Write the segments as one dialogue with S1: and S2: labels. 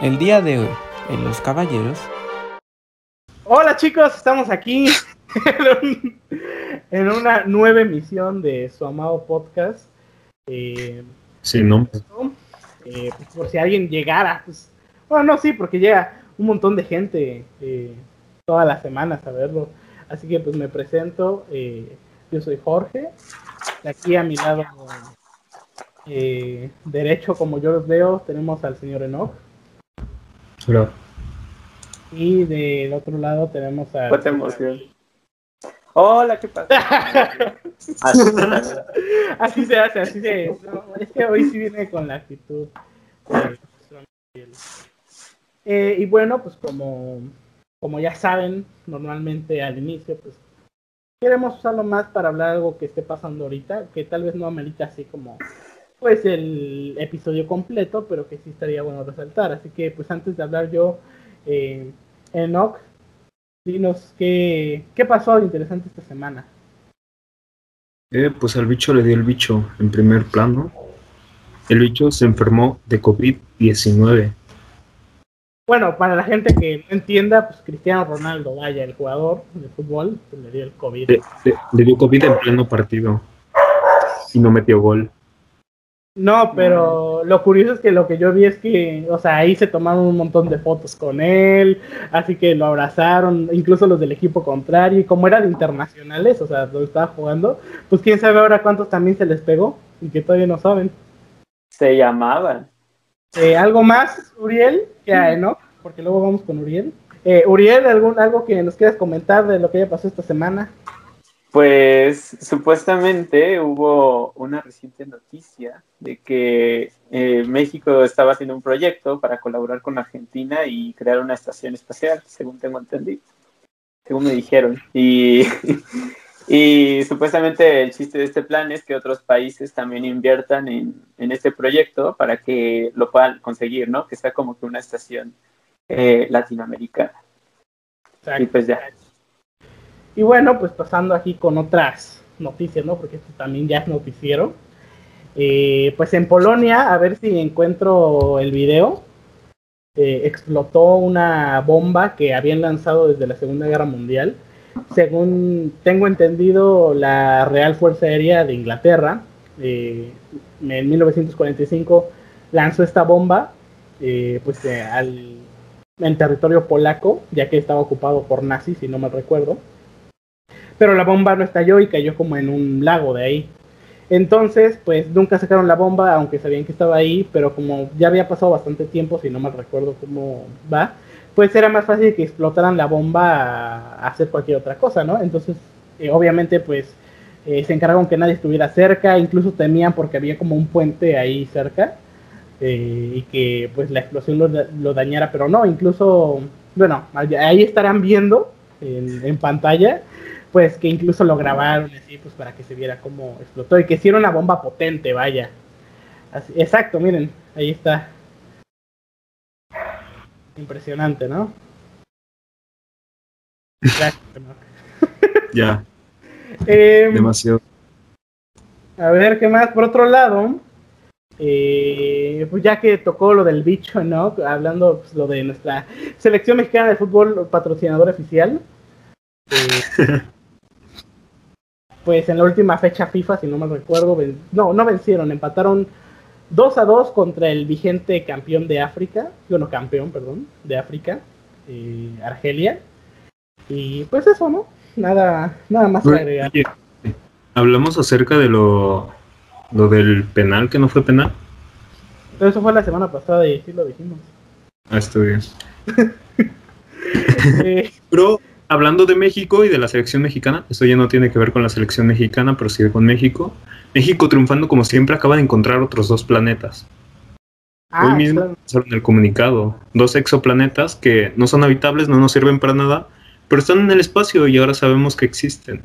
S1: El día de hoy, en Los Caballeros.
S2: Hola chicos, estamos aquí en, una nueva emisión de su amado podcast.
S3: Eh, Sin nombre.
S2: Eh, pues, por si alguien llegara, pues, bueno, no, sí, porque llega un montón de gente eh, todas las semanas a verlo. Así que pues me presento, eh, yo soy Jorge, de aquí a mi lado eh, derecho, como yo los veo, tenemos al señor Enoch. Y del otro lado tenemos a...
S4: Cuánta emoción. Hola, ¿qué pasa?
S2: así se hace, así se... es que hoy sí viene con la actitud. Eh, y bueno, pues como, como ya saben, normalmente al inicio, pues queremos usarlo más para hablar algo que esté pasando ahorita, que tal vez no amerita así como pues el episodio completo, pero que sí estaría bueno resaltar. Así que pues antes de hablar yo, eh, Enoch, dinos qué, qué pasó de interesante esta semana.
S3: Eh, pues al bicho le dio el bicho en primer plano. El bicho se enfermó de COVID-19.
S2: Bueno, para la gente que no entienda, pues Cristiano Ronaldo, vaya, el jugador de fútbol, pues, le dio el COVID.
S3: Le, dio COVID en pleno partido. Y no metió gol.
S2: No, pero lo curioso es que lo que yo vi es que, o sea, ahí se tomaron un montón de fotos con él, así que lo abrazaron, incluso los del equipo contrario, y como eran internacionales, o sea, lo estaba jugando, pues quién sabe ahora cuántos también se les pegó y que todavía no saben.
S4: Se llamaban.
S2: Eh, ¿Algo más, Uriel? Que hay, ¿no? Porque luego vamos con Uriel. Eh, Uriel, ¿algún, ¿algo que nos quieras comentar de lo que haya pasado esta semana?
S4: Pues supuestamente hubo una reciente noticia de que eh, México estaba haciendo un proyecto para colaborar con Argentina y crear una estación espacial, según tengo entendido, según me dijeron. Y supuestamente el chiste de este plan es que otros países también inviertan en, este proyecto para que lo puedan conseguir, ¿no? Que sea como que una estación eh, latinoamericana. Y pues ya.
S2: Y bueno, pues pasando aquí con otras noticias, ¿no? Porque esto también ya es noticiero. Eh, pues en Polonia, a ver si encuentro el video, eh, explotó una bomba que habían lanzado desde la Segunda Guerra Mundial según tengo entendido, la Real Fuerza Aérea de Inglaterra eh, en 1945 lanzó esta bomba eh, pues eh, al, en territorio polaco, ya que estaba ocupado por nazis, si no me recuerdo. Pero la bomba no estalló y cayó como en un lago de ahí. Entonces, pues nunca sacaron la bomba, aunque sabían que estaba ahí, pero como ya había pasado bastante tiempo, si no me recuerdo cómo va, pues era más fácil que explotaran la bomba a hacer cualquier otra cosa, ¿no? Entonces, eh, obviamente, pues eh, se encargaron que nadie estuviera cerca, incluso temían porque había como un puente ahí cerca eh, y que pues la explosión lo, dañara, pero no, incluso, bueno, ahí estarán viendo en, pantalla, pues que incluso lo grabaron así, pues para que se viera cómo explotó y que hiciera una bomba potente, vaya. exacto, miren, ahí está. Impresionante, ¿no?
S3: ya. Em, Demasiado.
S2: A ver, ¿qué más? Por otro lado, eh, pues ya que tocó lo del bicho, ¿no? Hablando pues, lo de nuestra selección mexicana de fútbol patrocinador oficial. Eh, pues en la última fecha FIFA, si no me recuerdo, no, no vencieron, empataron 2 a 2 contra el vigente campeón de África, bueno, campeón, perdón, de África, eh, Argelia. Y pues eso, ¿no? Nada, nada más que agregar.
S3: hablamos acerca de lo, lo del penal que no fue penal.
S2: Pero eso fue la semana pasada y sí lo dijimos.
S3: Ah, estoy bien. Eh, Pero hablando de México y de la selección mexicana, esto ya no tiene que ver con la selección mexicana, pero sí con México. México triunfando como siempre acaba de encontrar otros dos planetas. Ah, Hoy mismo en el comunicado. Dos exoplanetas que no son habitables, no nos sirven para nada, pero están en el espacio y ahora sabemos que existen.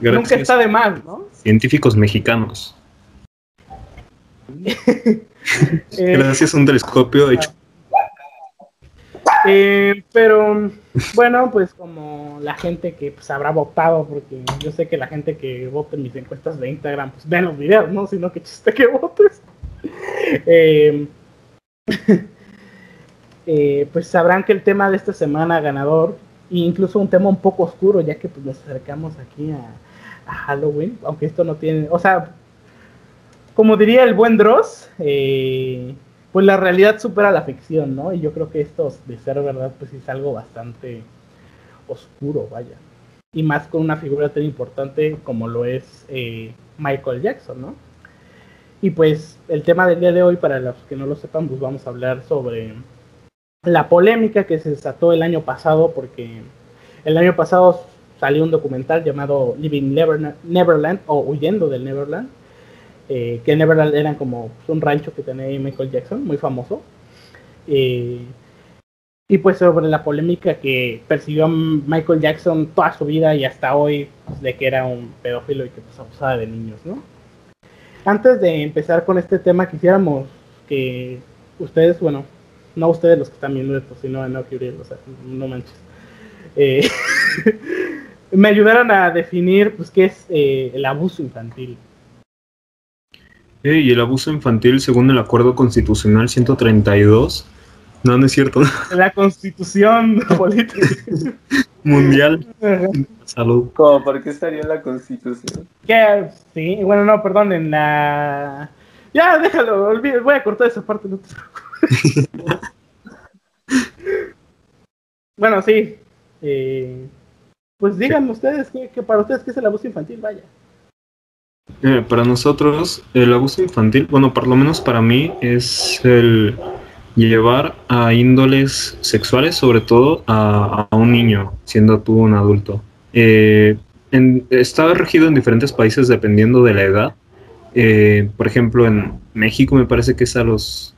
S2: Nunca está de mal, ¿no?
S3: Científicos mexicanos. Gracias a un telescopio hecho
S2: eh, pero bueno, pues como la gente que pues habrá votado, porque yo sé que la gente que vote en mis encuestas de Instagram, pues ven los videos, ¿no? Sino que chiste que votes. Eh, eh, pues sabrán que el tema de esta semana ganador, e incluso un tema un poco oscuro, ya que pues nos acercamos aquí a, Halloween, aunque esto no tiene, o sea, como diría el buen Dross, eh, pues la realidad supera la ficción, ¿no? Y yo creo que esto, de ser verdad, pues es algo bastante oscuro, vaya. Y más con una figura tan importante como lo es eh, Michael Jackson, ¿no? Y pues el tema del día de hoy, para los que no lo sepan, pues vamos a hablar sobre la polémica que se desató el año pasado, porque el año pasado salió un documental llamado Living Neverland o Huyendo del Neverland, eh, que Neverland era como un rancho que tenía Michael Jackson, muy famoso. Eh, y pues sobre la polémica que persiguió Michael Jackson toda su vida y hasta hoy, pues, de que era un pedófilo y que pues abusaba de niños, ¿no? Antes de empezar con este tema, quisiéramos que ustedes, bueno, no ustedes los que están viendo esto, sino no o sea, no manches. Eh, me ayudaron a definir pues qué es el abuso infantil.
S3: Y el abuso infantil, según el Acuerdo Constitucional 132, no, no es cierto.
S2: La Constitución política
S3: mundial. Salud.
S4: ¿Cómo? ¿Por qué estaría la Constitución?
S2: Que sí, bueno, no, perdón, en la. Ya, déjalo, olvide, voy a cortar esa parte. No bueno, sí. Eh, pues díganme ustedes que, para ustedes qué es el abuso infantil, vaya.
S3: Eh, para nosotros, el abuso infantil, bueno, por lo menos para mí, es el llevar a índoles sexuales, sobre todo a, un niño, siendo tú un adulto. Eh, está regido en diferentes países dependiendo de la edad. por ejemplo, en México me parece que es a los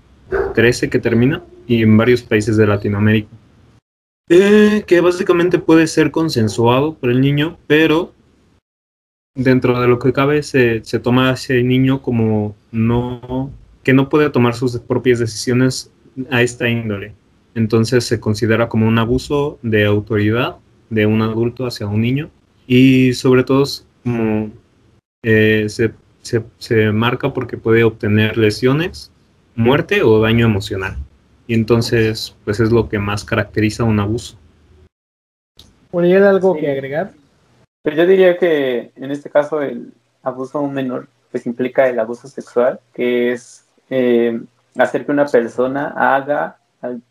S3: 13 que termina y en varios países de Latinoamérica. Eh, que básicamente puede ser consensuado por el niño, pero dentro de lo que cabe se, se toma a ese niño como no que no puede tomar sus propias decisiones a esta índole. Entonces se considera como un abuso de autoridad de un adulto hacia un niño y sobre todo como eh, se, se, se marca porque puede obtener lesiones muerte o daño emocional. Y entonces, pues es lo que más caracteriza un abuso.
S2: ¿Podría algo que agregar?
S4: Pero yo diría que en este caso el abuso a un menor pues implica el abuso sexual, que es eh, hacer que una persona haga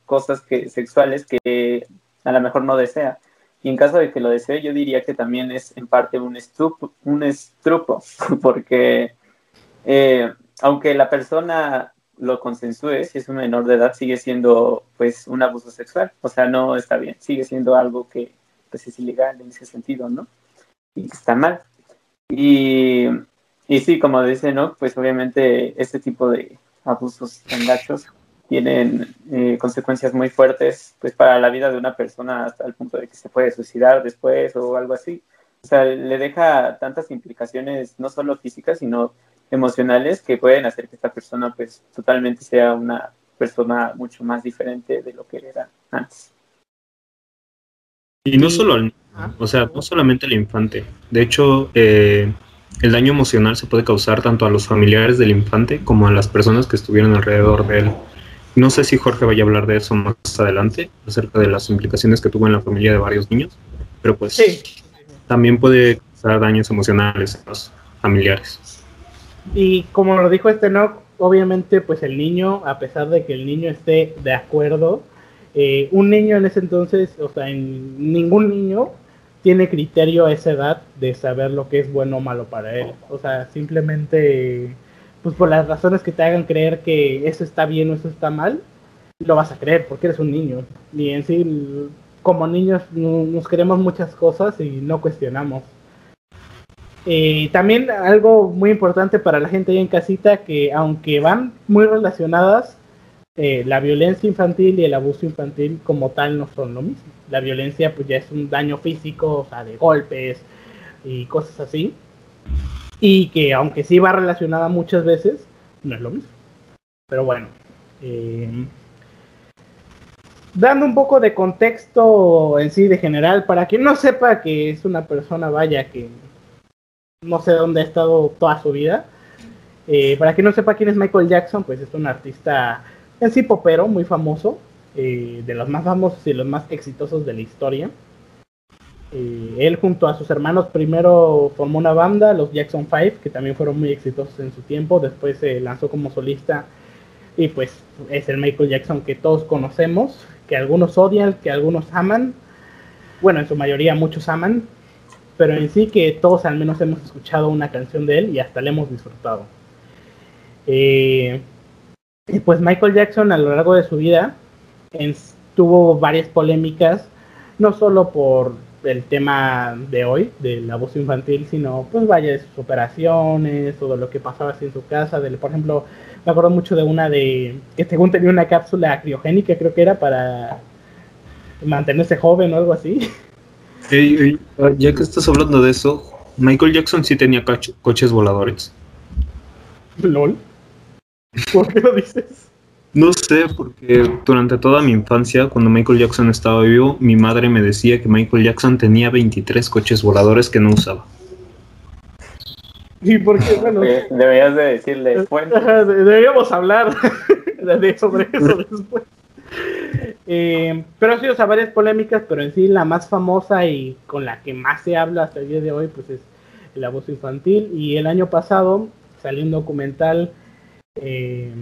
S4: cosas que, sexuales que a lo mejor no desea. Y en caso de que lo desee, yo diría que también es en parte un estrupo, un estrupo porque eh, aunque la persona lo consensúe, si es un menor de edad, sigue siendo pues un abuso sexual. O sea, no está bien, sigue siendo algo que pues es ilegal en ese sentido, ¿no? Y está mal. Y, y sí, como dice, ¿no? Pues obviamente este tipo de abusos tan gachos tienen eh, consecuencias muy fuertes pues para la vida de una persona hasta el punto de que se puede suicidar después o algo así. O sea, le deja tantas implicaciones, no solo físicas, sino emocionales que pueden hacer que esta persona pues totalmente sea una persona mucho más diferente de lo que era antes.
S3: Y no solo al o sea, no solamente al infante. De hecho, eh, el daño emocional se puede causar tanto a los familiares del infante como a las personas que estuvieron alrededor de él. No sé si Jorge vaya a hablar de eso más adelante, acerca de las implicaciones que tuvo en la familia de varios niños, pero pues también puede causar daños emocionales a los familiares.
S2: Y como lo dijo este no, obviamente pues el niño, a pesar de que el niño esté de acuerdo, eh, un niño en ese entonces, o sea, en ningún niño tiene criterio a esa edad de saber lo que es bueno o malo para él. O sea, simplemente, pues por las razones que te hagan creer que eso está bien o eso está mal, lo vas a creer porque eres un niño. Y en sí, como niños nos queremos muchas cosas y no cuestionamos. Eh, también algo muy importante para la gente ahí en casita, que aunque van muy relacionadas, eh, la violencia infantil y el abuso infantil como tal no son lo mismo. La violencia pues ya es un daño físico, o sea, de golpes y cosas así. Y que aunque sí va relacionada muchas veces, no es lo mismo. Pero bueno. Eh, dando un poco de contexto en sí de general, para quien no sepa que es una persona, vaya, que no sé dónde ha estado toda su vida. Eh, para quien no sepa quién es Michael Jackson, pues es un artista en sí popero, muy famoso. eh, de los más famosos y los más exitosos de la historia. Eh, él junto a sus hermanos primero formó una banda, los Jackson 5, que también fueron muy exitosos en su tiempo, después se lanzó como solista y pues es el Michael Jackson que todos conocemos, que algunos odian, que algunos aman, bueno, en su mayoría muchos aman, pero en sí que todos al menos hemos escuchado una canción de él y hasta la hemos disfrutado. Eh, y pues Michael Jackson a lo largo de su vida tuvo varias polémicas, no solo por el tema de hoy, del abuso infantil, sino pues vaya de sus operaciones, todo lo que pasaba así en su casa, de, por ejemplo, me acuerdo mucho de una de que según tenía una cápsula criogénica, creo que era para mantenerse joven o algo así.
S3: ya que estás hablando de eso, Michael Jackson sí tenía coches voladores.
S2: LOL. ¿Por qué lo dices?
S3: No sé, porque durante toda mi infancia, cuando Michael Jackson estaba vivo, mi madre me decía que Michael Jackson tenía 23 coches voladores que no usaba.
S2: ¿Y por qué? Bueno,
S4: deberías de decirle.
S2: deberíamos hablar de sobre eso después. Eh, pero sí, o sea, varias polémicas, pero en sí la más famosa y con la que más se habla hasta el día de hoy, pues es el abuso infantil. Y el año pasado salió un documental eh,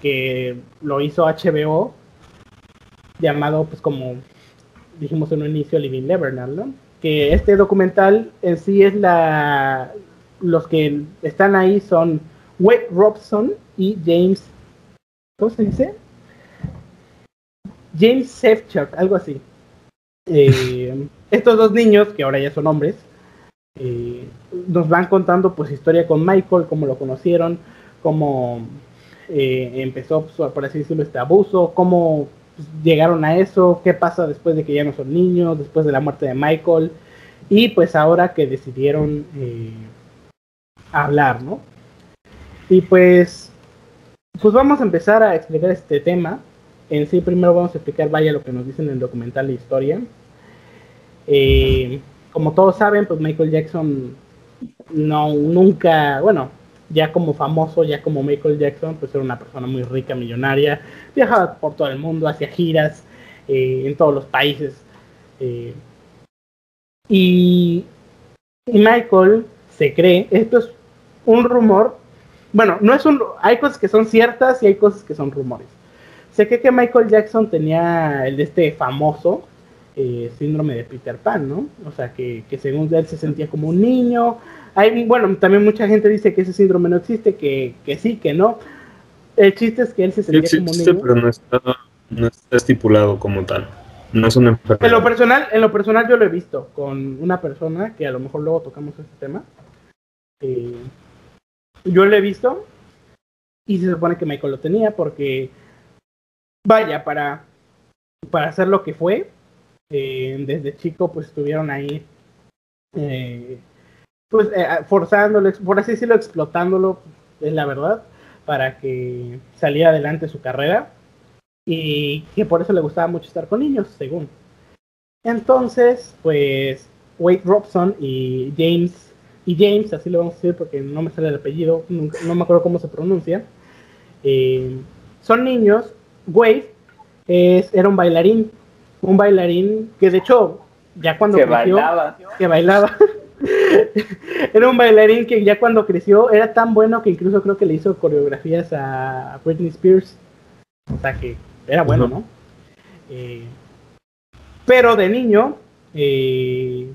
S2: que lo hizo HBO, llamado, pues como dijimos en un inicio, Living Neverland, ¿no? Que este documental en sí es la... Los que están ahí son Wade Robson y James... ¿Cómo se dice? James Sefchuk, algo así. Eh, estos dos niños, que ahora ya son hombres, eh, nos van contando pues historia con Michael, cómo lo conocieron, cómo eh, empezó, pues, por así decirlo, este abuso, cómo llegaron a eso, qué pasa después de que ya no son niños, después de la muerte de Michael, y pues ahora que decidieron eh, hablar, ¿no? Y pues, pues vamos a empezar a explicar este tema. En sí, primero vamos a explicar, vaya, lo que nos dicen en el documental de historia. Eh, como todos saben, pues Michael Jackson no, nunca, bueno, ya como famoso, ya como Michael Jackson, pues era una persona muy rica, millonaria, viajaba por todo el mundo, hacía giras eh, en todos los países. Eh, y, y, Michael se cree, esto es un rumor, bueno, no es un, hay cosas que son ciertas y hay cosas que son rumores. Se cree que Michael Jackson tenía el de este famoso eh, síndrome de Peter Pan, ¿no? O sea, que, que según él se sentía como un niño, hay, bueno, también mucha gente dice que ese síndrome no existe, que, que sí, que no. El chiste es que él se sentía como niño.
S3: pero no está, no está estipulado como tal. No es una enfermedad.
S2: En lo personal, en lo personal yo lo he visto con una persona que a lo mejor luego tocamos este tema. Eh, yo lo he visto y se supone que Michael lo tenía porque vaya para para hacer lo que fue eh, desde chico pues estuvieron ahí eh, pues eh, forzándolo, por así decirlo, explotándolo, es la verdad, para que saliera adelante su carrera y que por eso le gustaba mucho estar con niños, según. Entonces, pues Wade Robson y James, y James, así lo vamos a decir porque no me sale el apellido, no me acuerdo cómo se pronuncia, eh, son niños. Wade es, era un bailarín, un bailarín que de hecho ya cuando
S4: que bailaba,
S2: que bailaba, era un bailarín que ya cuando creció era tan bueno que incluso creo que le hizo coreografías a Britney Spears. O sea que era bueno, ¿no? Eh, pero de niño, eh,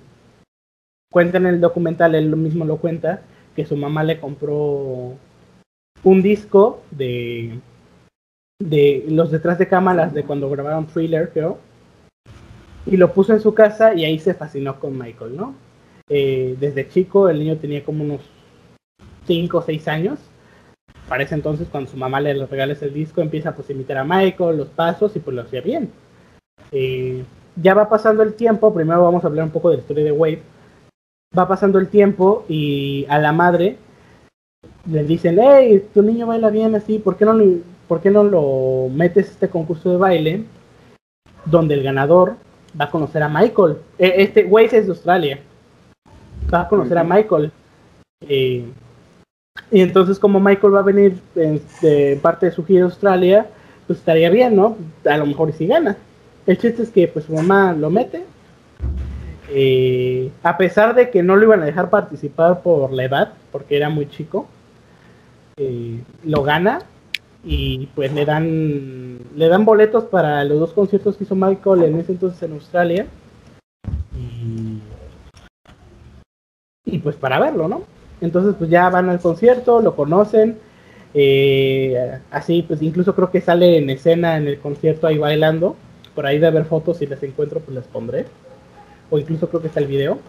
S2: cuenta en el documental, él mismo lo cuenta, que su mamá le compró un disco de, de los detrás de cámaras de cuando grabaron Thriller, creo, y lo puso en su casa y ahí se fascinó con Michael, ¿no? Eh, desde chico, el niño tenía como unos 5 o 6 años. Parece entonces, cuando su mamá le regala ese disco, empieza pues, a imitar a Michael, los pasos, y pues lo hacía bien. Eh, ya va pasando el tiempo, primero vamos a hablar un poco de la historia de Wave. Va pasando el tiempo y a la madre le dicen, hey, tu niño baila bien así, ¿por qué no, no lo metes a este concurso de baile? Donde el ganador va a conocer a Michael. E, este Wave es de Australia va a conocer a Michael. y entonces como Michael va a venir en, de parte de su gira a Australia, pues estaría bien, ¿no? A lo mejor y si gana. El chiste es que pues su mamá lo mete. Eh, a pesar de que no lo iban a dejar participar por la edad, porque era muy chico, lo gana y pues le dan le dan boletos para los dos conciertos que hizo Michael en ese entonces en Australia y, pues para verlo, ¿no? Entonces pues ya van al concierto, lo conocen, eh, así pues incluso creo que sale en escena en el concierto ahí bailando, por ahí de haber fotos si les encuentro pues les pondré, o incluso creo que está el video.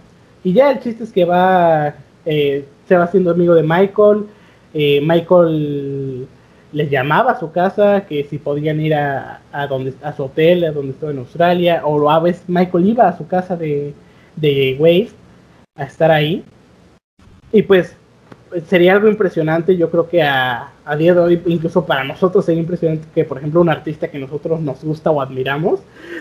S2: Y ya el chiste es que va, eh, se va haciendo amigo de Michael, eh, Michael les llamaba a su casa, que si podían ir a, donde, a su hotel, a donde estaba en Australia, o a veces Michael iba a su casa de, de Wave a estar ahí. Y pues sería algo impresionante, yo creo que a, a, día de hoy, incluso para nosotros sería impresionante que, por ejemplo, un artista que nosotros nos gusta o admiramos,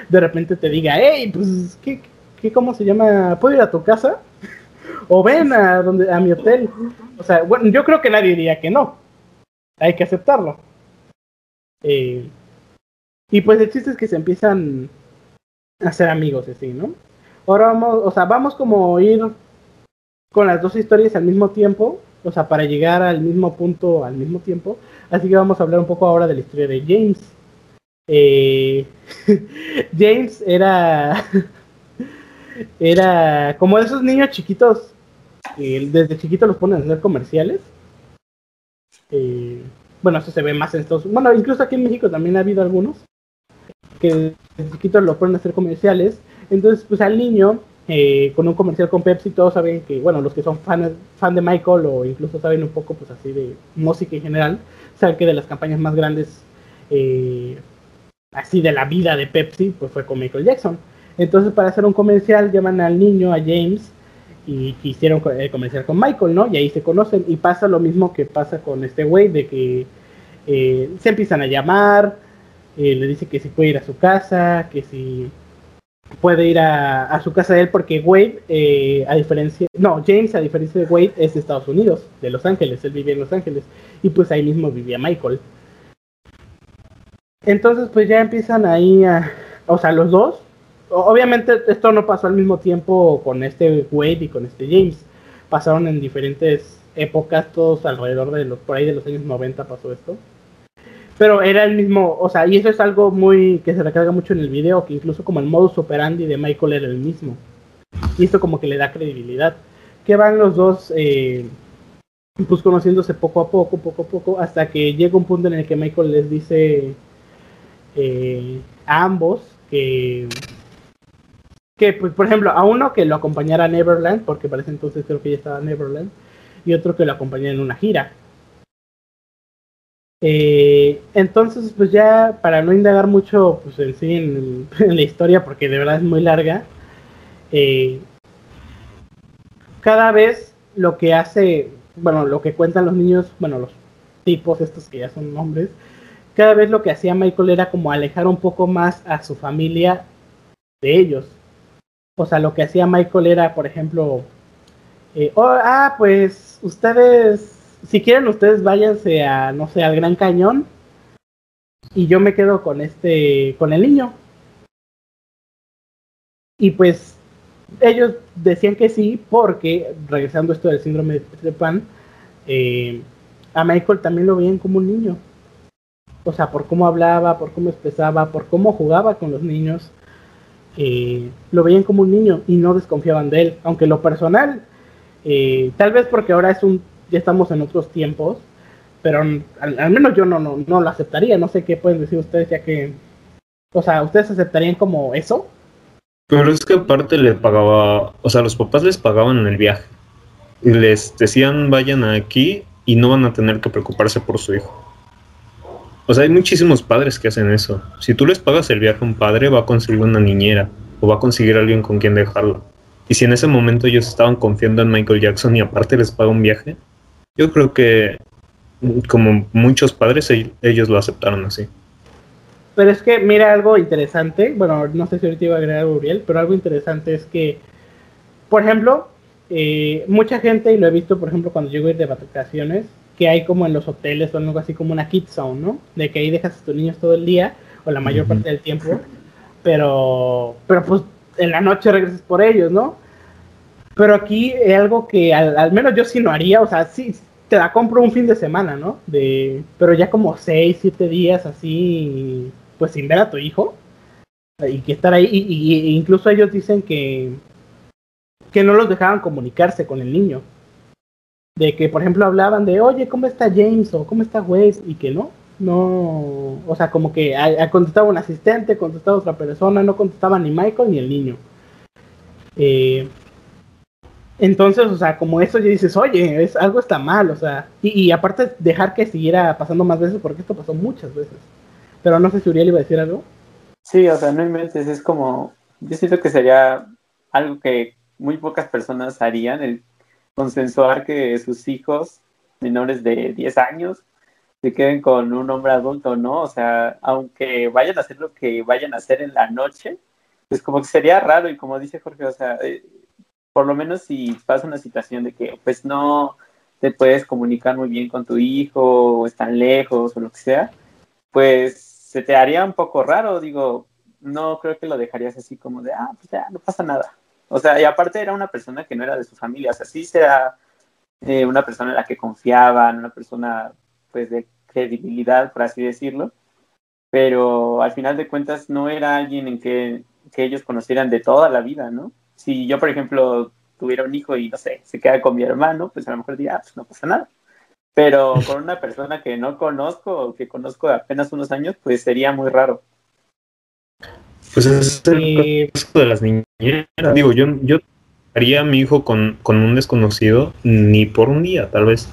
S2: de repente te diga, hey, pues, ¿qué, qué, cómo se llama? ¿Puedo ir a tu casa? o ven a, donde, a mi hotel. O sea, bueno, yo creo que nadie diría que no. Hay que aceptarlo. Eh, y pues el chiste es que se empiezan a hacer amigos así, ¿no? Ahora vamos, o sea, vamos como ir con las dos historias al mismo tiempo, o sea, para llegar al mismo punto al mismo tiempo. Así que vamos a hablar un poco ahora de la historia de James. Eh, James era era como esos niños chiquitos desde chiquitos los ponen a hacer comerciales. Eh, bueno, eso se ve más en Unidos. Bueno, incluso aquí en México también ha habido algunos que desde chiquitos lo a hacer comerciales. Entonces, pues al niño, eh, con un comercial con Pepsi, todos saben que, bueno, los que son fan, fan de Michael o incluso saben un poco, pues así de música en general, saben que de las campañas más grandes, eh, así de la vida de Pepsi, pues fue con Michael Jackson. Entonces, para hacer un comercial, llaman al niño, a James, y quisieron eh, comercial con Michael, ¿no? Y ahí se conocen y pasa lo mismo que pasa con este güey, de que eh, se empiezan a llamar, eh, le dice que si puede ir a su casa, que si puede ir a, su casa de él, porque Wade, a diferencia, no, James, a diferencia de Wade, es de Estados Unidos, de Los Ángeles, él vivía en Los Ángeles, y pues ahí mismo vivía Michael. Entonces, pues ya empiezan ahí a, o sea, los dos obviamente esto no pasó al mismo tiempo con este Wade y con este James. Pasaron en diferentes épocas, todos alrededor de los, por ahí de los años 90 pasó esto. Pero era el mismo, o sea, y eso es algo muy que se recarga mucho en el video, que incluso como el modus operandi de Michael era el mismo. Y esto como que le da credibilidad. Que van los dos, eh, pues conociéndose poco a poco, poco a poco, hasta que llega un punto en el que Michael les dice eh, a ambos que que, pues, por ejemplo, a uno que lo acompañara a Neverland, porque parece entonces creo que ya estaba Neverland, y otro que lo acompañara en una gira. Eh, entonces, pues ya para no indagar mucho pues, en sí en, la historia, porque de verdad es muy larga, eh, cada vez lo que hace, bueno, lo que cuentan los niños, bueno, los tipos estos que ya son hombres, cada vez lo que hacía Michael era como alejar un poco más a su familia de ellos o sea, lo que hacía Michael era, por ejemplo, eh, oh, ah, pues ustedes, si quieren ustedes váyanse a, no sé, al Gran Cañón y yo me quedo con este, con el niño. Y pues ellos decían que sí porque, regresando esto del síndrome de Pan, eh, a Michael también lo veían como un niño. O sea, por cómo hablaba, por cómo expresaba, por cómo jugaba con los niños. Eh, lo veían como un niño y no desconfiaban de él. Aunque lo personal, eh, tal vez porque ahora es un, ya estamos en otros tiempos, pero al, menos yo no, no, no, lo aceptaría. No sé qué pueden decir ustedes, ya que, o sea, ¿ustedes aceptarían como eso?
S3: Pero es que aparte le pagaba, o sea, los papás les pagaban en el viaje y les decían vayan aquí y no van a tener que preocuparse por su hijo. O sea, hay muchísimos padres que hacen eso. Si tú les pagas el viaje a un padre, va a conseguir una niñera o va a conseguir alguien con quien dejarlo. Y si en ese momento ellos estaban confiando en Michael Jackson y aparte les paga un viaje, yo creo que como muchos padres ellos lo aceptaron así.
S2: Pero es que mira algo interesante, bueno, no sé si ahorita iba a agregar Uriel, pero algo interesante es que, por ejemplo, eh, mucha gente, y lo he visto, por ejemplo, cuando llego a ir de vacaciones, que hay como en los hoteles o algo así como una kid zone, ¿no? De que ahí dejas a tus niños todo el día o la mayor parte del tiempo, pero, pero pues en la noche regresas por ellos, ¿no? Pero aquí es algo que al, menos yo sí no haría, o sea, sí, te la compro un fin de semana, ¿no? De, pero ya como seis, siete días así, pues sin ver a tu hijo y que estar ahí, y, incluso ellos dicen que, que no los dejaban comunicarse con el niño. De que, por ejemplo, hablaban de, oye, ¿cómo está James? o ¿cómo está Wes? Y que no, no, o sea, como que contestaba un asistente, contestaba otra persona, no contestaba ni Michael ni el niño. Eh, entonces, o sea, como eso ya dices, oye, es, algo está mal, o sea, y, aparte dejar que siguiera pasando más veces, porque esto pasó muchas veces. Pero no sé si Uriel iba a decir algo.
S4: Sí, o sea, no inventes, es como, yo siento que sería algo que muy pocas personas harían, el consensuar que sus hijos menores de 10 años se queden con un hombre adulto, ¿no? O sea, aunque vayan a hacer lo que vayan a hacer en la noche, pues como que sería raro y como dice Jorge, o sea, eh, por lo menos si pasa una situación de que pues no te puedes comunicar muy bien con tu hijo o están lejos o lo que sea, pues se te haría un poco raro, digo, no creo que lo dejarías así como de, ah, pues ya, no pasa nada. O sea, y aparte era una persona que no era de su familia, o sea, sí sea eh, una persona en la que confiaban, una persona pues de credibilidad, por así decirlo, pero al final de cuentas no era alguien en que, que ellos conocieran de toda la vida, ¿no? Si yo, por ejemplo, tuviera un hijo y no sé, se queda con mi hermano, pues a lo mejor diría, ah, pues no pasa nada. Pero con una persona que no conozco o que conozco de apenas unos años, pues sería muy raro.
S3: Pues es el caso de las niñeras. Digo, yo, yo haría a mi hijo con, con un desconocido ni por un día, tal vez.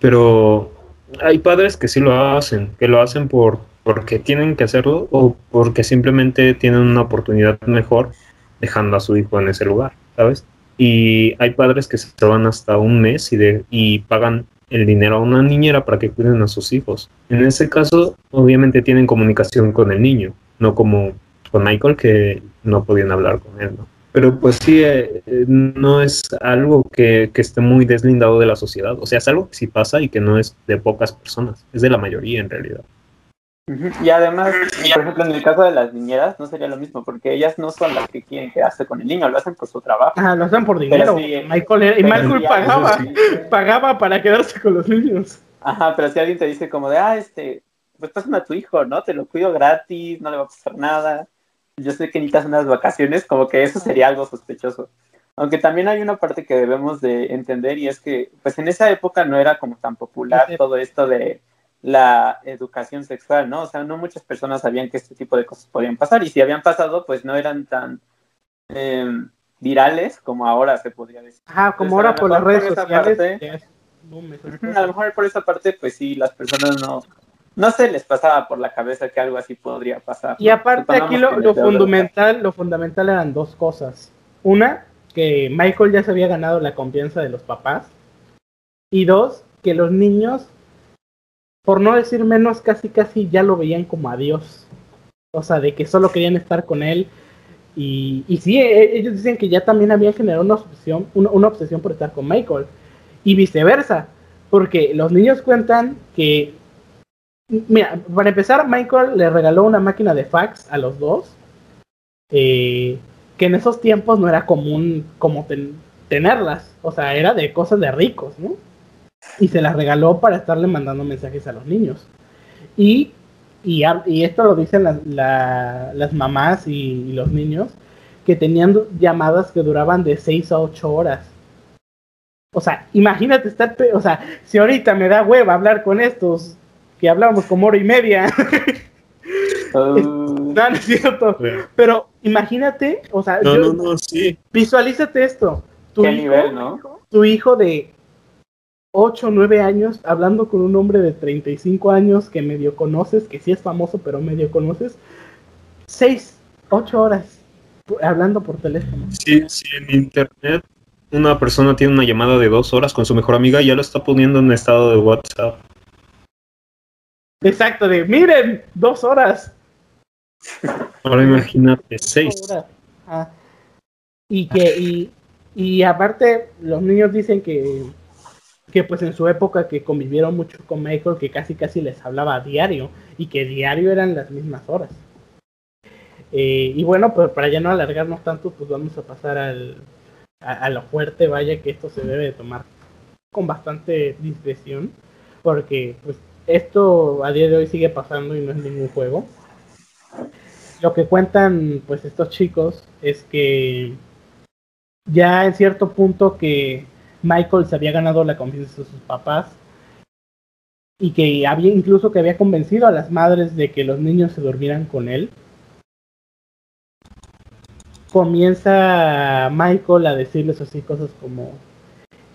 S3: Pero hay padres que sí lo hacen, que lo hacen por porque tienen que hacerlo o porque simplemente tienen una oportunidad mejor dejando a su hijo en ese lugar, ¿sabes? Y hay padres que se van hasta un mes y, de, y pagan el dinero a una niñera para que cuiden a sus hijos. En ese caso, obviamente tienen comunicación con el niño, no como con Michael que no podían hablar con él, ¿no? Pero pues sí, eh, eh, no es algo que, que, esté muy deslindado de la sociedad. O sea, es algo que sí pasa y que no es de pocas personas, es de la mayoría en realidad.
S4: Y además, por ejemplo, en el caso de las niñeras, no sería lo mismo, porque ellas no son las que quieren quedarse con el niño, lo hacen por su trabajo.
S2: Ah, lo hacen por dinero. Michael, y Michael pagaba, pagaba para quedarse con los niños.
S4: Ajá, pero si alguien te dice como de, ah, este, pues pásame a tu hijo, ¿no? Te lo cuido gratis, no le va a pasar nada yo sé que necesitas unas vacaciones, como que eso sería algo sospechoso. Aunque también hay una parte que debemos de entender y es que, pues en esa época no era como tan popular todo esto de la educación sexual, ¿no? O sea, no muchas personas sabían que este tipo de cosas podían pasar y si habían pasado, pues no eran tan em, virales como ahora se podría decir.
S2: Ah, como ahora por las redes sociales.
S4: a lo mejor por esa parte, pues sí, las personas no, no se les pasaba por la cabeza que algo así podría pasar.
S2: Y aparte aquí lo, fundamental, lo fundamental eran dos cosas. Una, que Michael ya se había ganado la confianza de los papás. Y dos, que los niños, por no decir menos, casi casi ya lo veían como a Dios. O sea, de que solo querían estar con él. Y, y sí, e, ellos dicen que ya también había generado una obsesión, una obsesión por estar con Michael. Y viceversa. Porque los niños cuentan que Mira, para empezar, Michael le regaló una máquina de fax a los dos. Eh, que en esos tiempos no era común como tenerlas. O sea, era de cosas de ricos, ¿no? Y se las regaló para estarle mandando mensajes a los niños. Y, y, esto lo dicen las mamás y, los niños, que tenían llamadas que duraban de 6 a 8 horas. O sea, imagínate estar, o sea, si ahorita me da hueva hablar con estos que hablábamos como hora y media. Oh. no, no es cierto. Pero imagínate, o sea,
S3: no, no, no, sí.
S2: visualízate esto.
S4: Tu ¿Qué hijo, nivel, no?
S2: Tu hijo de 8 o 9 años hablando con un hombre de 35 años que medio conoces, que sí es famoso, pero medio conoces. 6, 8 horas hablando por teléfono.
S3: Sí, sí, en internet una persona tiene una llamada de 2 horas con su mejor amiga y ya lo está poniendo en estado de WhatsApp.
S2: Exacto, de miren, dos horas.
S3: Ahora imagínate, seis.
S2: Ah. Y que, y, y aparte, los niños dicen que, que pues en su época que convivieron mucho con Michael, que casi casi les hablaba a diario y que diario eran las mismas horas. Eh, y bueno, pues para ya no alargarnos tanto, pues vamos a pasar al, a, lo fuerte, vaya que esto se debe de tomar con bastante discreción, porque pues esto a día de hoy sigue pasando y no es ningún juego. Lo que cuentan pues estos chicos es que ya en cierto punto que Michael se había ganado la confianza de sus papás y que había incluso que había convencido a las madres de que los niños se durmieran con él. Comienza Michael a decirles así cosas como,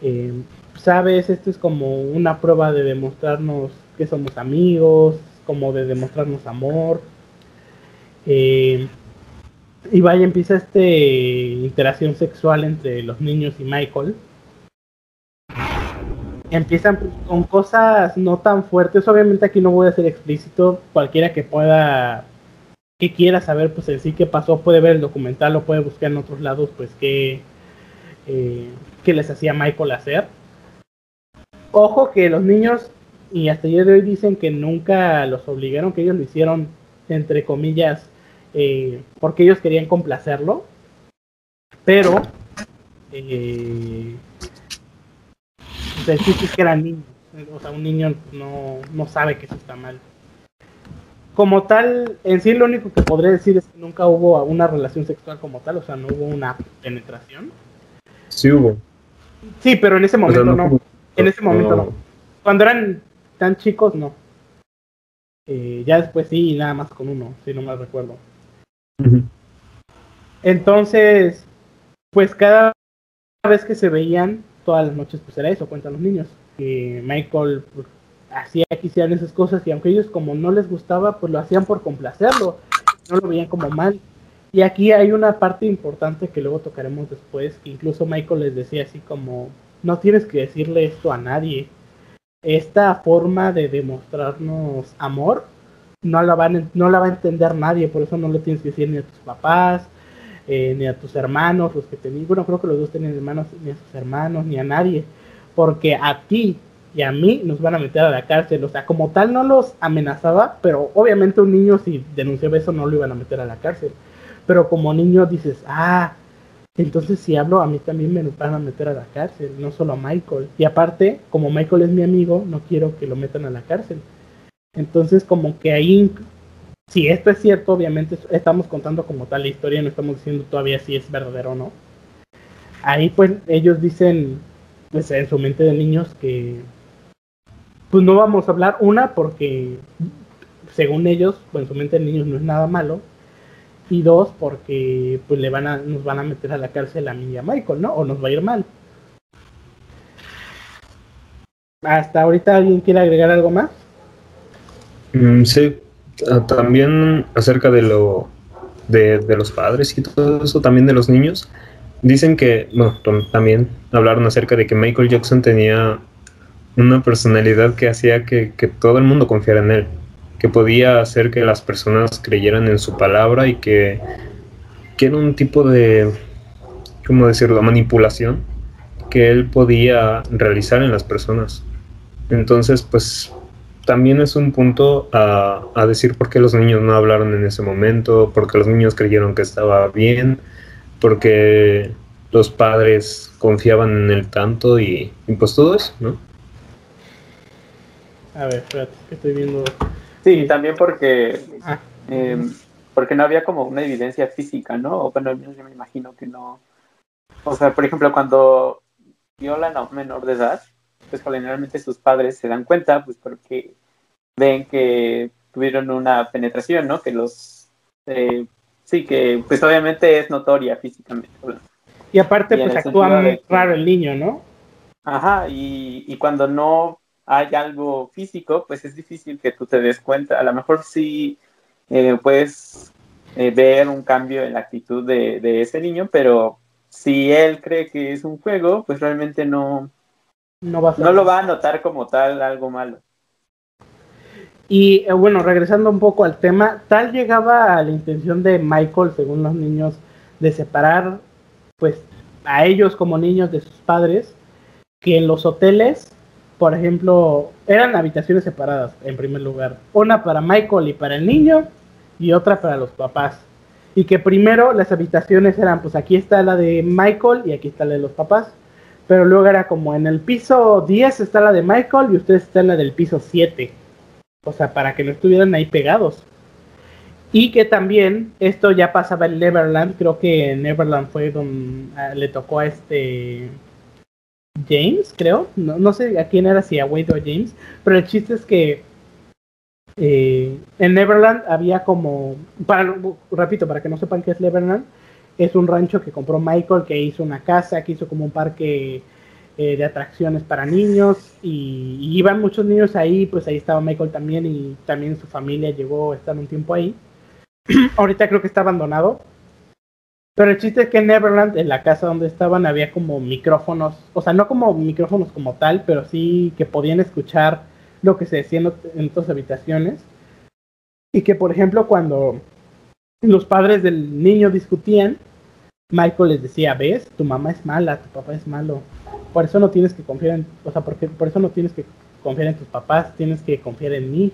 S2: eh, sabes, esto es como una prueba de demostrarnos que somos amigos, como de demostrarnos amor. Eh, y vaya, empieza esta interacción sexual entre los niños y Michael empiezan con cosas no tan fuertes. Obviamente aquí no voy a ser explícito. Cualquiera que pueda, que quiera saber pues en sí qué pasó, puede ver el documental o puede buscar en otros lados pues qué, eh, qué les hacía Michael hacer. Ojo que los niños, y hasta el día de hoy dicen que nunca los obligaron, que ellos lo hicieron entre comillas eh, porque ellos querían complacerlo. Pero eh, que era niño. O sea, un niño no, no sabe que eso está mal. Como tal, en sí lo único que podría decir es que nunca hubo una relación sexual como tal, o sea, no hubo una penetración.
S3: Sí hubo.
S2: Sí, pero en ese momento no. En ese momento no. Cuando eran tan chicos, no. Eh, ya después sí, nada más con uno, si no mal recuerdo. Entonces, pues cada vez que se veían, todas las noches pues era eso, cuentan los niños. Que Michael pues, hacía que hicieran esas cosas y aunque ellos como no les gustaba, pues lo hacían por complacerlo, no lo veían como mal. Y aquí hay una parte importante que luego tocaremos después, que incluso Michael les decía así como, no tienes que decirle esto a nadie. Esta forma de demostrarnos amor no la, van, no la va a entender nadie, por eso no lo tienes que decir ni a tus papás, eh, ni a tus hermanos, los que tenían, bueno, creo que los dos tenían hermanos, ni a sus hermanos, ni a nadie, porque a ti y a mí nos van a meter a la cárcel, o sea, como tal no los amenazaba, pero obviamente un niño si denunciaba eso no lo iban a meter a la cárcel, pero como niño dices, ah, entonces si hablo a mí también me van a meter a la cárcel, no solo a Michael, y aparte, como Michael es mi amigo, no quiero que lo metan a la cárcel. Entonces como que ahí si esto es cierto, obviamente estamos contando como tal la historia, no estamos diciendo todavía si es verdadero o no. Ahí pues ellos dicen, pues en su mente de niños que pues no vamos a hablar una porque según ellos, pues en su mente de niños no es nada malo. Y dos, porque pues le van a, nos van a meter a la cárcel a mí y Michael, ¿no? O nos va a ir mal. Hasta ahorita alguien quiere agregar algo más.
S3: Mm, sí, Ah, también acerca de lo de, los padres y todo eso, también de los niños, dicen que, bueno, también hablaron acerca de que Michael Jackson tenía una personalidad que hacía que, todo el mundo confiara en él, que podía hacer que las personas creyeran en su palabra y que, que era un tipo de, ¿cómo decirlo?, manipulación que él podía realizar en las personas. Entonces, pues también es un punto a, decir por qué los niños no hablaron en ese momento, porque los niños creyeron que estaba bien, porque los padres confiaban en él tanto y, pues todo eso, ¿no?
S2: A ver, espérate, estoy viendo.
S4: Sí, también porque ah. em, porque no había como una evidencia física, ¿no? O bueno, yo me imagino que no. O sea, por ejemplo, cuando violan a un menor de edad, pues generalmente sus padres se dan cuenta, pues porque ven que tuvieron una penetración, ¿no? Que los, eh, sí, que pues obviamente es notoria físicamente.
S2: Y aparte, pues actúa raro el niño, ¿no?
S4: Ajá, y, cuando no hay algo físico, pues es difícil que tú te des cuenta. A lo mejor sí eh, puedes eh, ver un cambio en la actitud de, de ese niño, pero si él cree que es un juego, pues realmente no, no, lo va a notar como tal algo malo.
S2: Y eh, bueno, regresando un poco al tema, tal llegaba a la intención de Michael, según los niños, de separar pues a ellos como niños de sus padres, que en los hoteles por ejemplo, eran habitaciones separadas en primer lugar. Una para Michael y para el niño y otra para los papás. Y que primero las habitaciones eran, pues aquí está la de Michael y aquí está la de los papás. Pero luego era como en el piso 10 está la de Michael y ustedes están la del piso 7. O sea, para que no estuvieran ahí pegados. Y que también esto ya pasaba en Neverland, creo que en Neverland fue donde ah, le tocó a este James, creo, no, no, sé a quién era, si a Wade o a James, pero el chiste es que eh, en Neverland había como, para, repito, para que no sepan qué es Neverland, es un rancho que compró Michael, que hizo una casa, que hizo como un parque eh, de atracciones para niños y, y, iban muchos niños ahí, pues ahí estaba Michael también y también su familia llegó a estar un tiempo ahí. Ahorita creo que está abandonado. Pero el chiste es que en Neverland, en la casa donde estaban, había como micrófonos, o sea, no como micrófonos como tal, pero sí que podían escuchar lo que se decía en, otras habitaciones. Y que, por ejemplo, cuando los padres del niño discutían, Michael les decía, ves, tu mamá es mala, tu papá es malo. Por eso no tienes que confiar en, o sea, porque, por eso no tienes que confiar en tus papás, tienes que confiar en mí.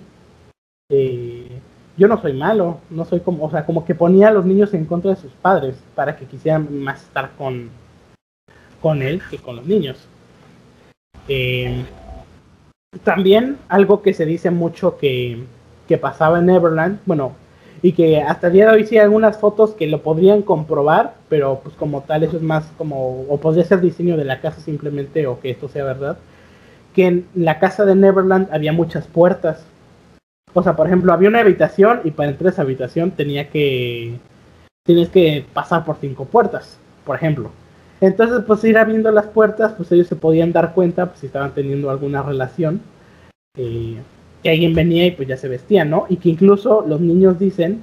S2: Eh, yo no soy malo, no soy como, o sea, como que ponía a los niños en contra de sus padres para que quisieran más estar con, con él que con los niños. Eh, también algo que se dice mucho que, que pasaba en Neverland, bueno, y que hasta el día de hoy sí hay algunas fotos que lo podrían comprobar, pero pues como tal eso es más como, o podría ser diseño de la casa simplemente, o que esto sea verdad, que en la casa de Neverland había muchas puertas, o sea, por ejemplo, había una habitación y para entrar a esa habitación tenía que. Tienes que pasar por cinco puertas, por ejemplo. Entonces, pues ir abriendo las puertas, pues ellos se podían dar cuenta pues, si estaban teniendo alguna relación. Eh, que alguien venía y pues ya se vestía, ¿no? Y que incluso los niños dicen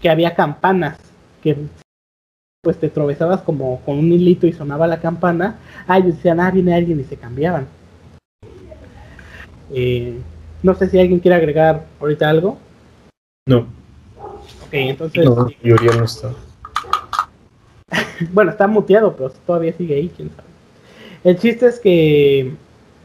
S2: que había campanas que pues te tropezabas como con un hilito y sonaba la campana. Ah, ellos decían, ah, viene alguien y se cambiaban. Eh, no sé si alguien quiere agregar ahorita algo.
S3: No.
S2: Ok, entonces.
S3: No, no está.
S2: bueno, está muteado, pero todavía sigue ahí, quién sabe. El chiste es que.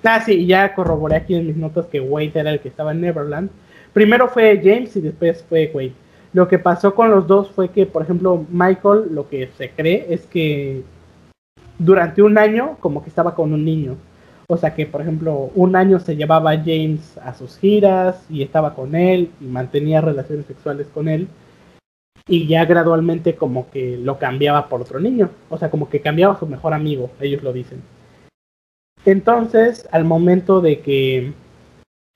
S2: Ah, sí, ya corroboré aquí en mis notas que Wade era el que estaba en Neverland. Primero fue James y después fue Wade. Lo que pasó con los dos fue que, por ejemplo, Michael, lo que se cree es que durante un año, como que estaba con un niño o sea que, por ejemplo, un año se llevaba a James a sus giras y estaba con él y mantenía relaciones sexuales con él. Y ya gradualmente como que lo cambiaba por otro niño. O sea, como que cambiaba a su mejor amigo, ellos lo dicen. Entonces, al momento de que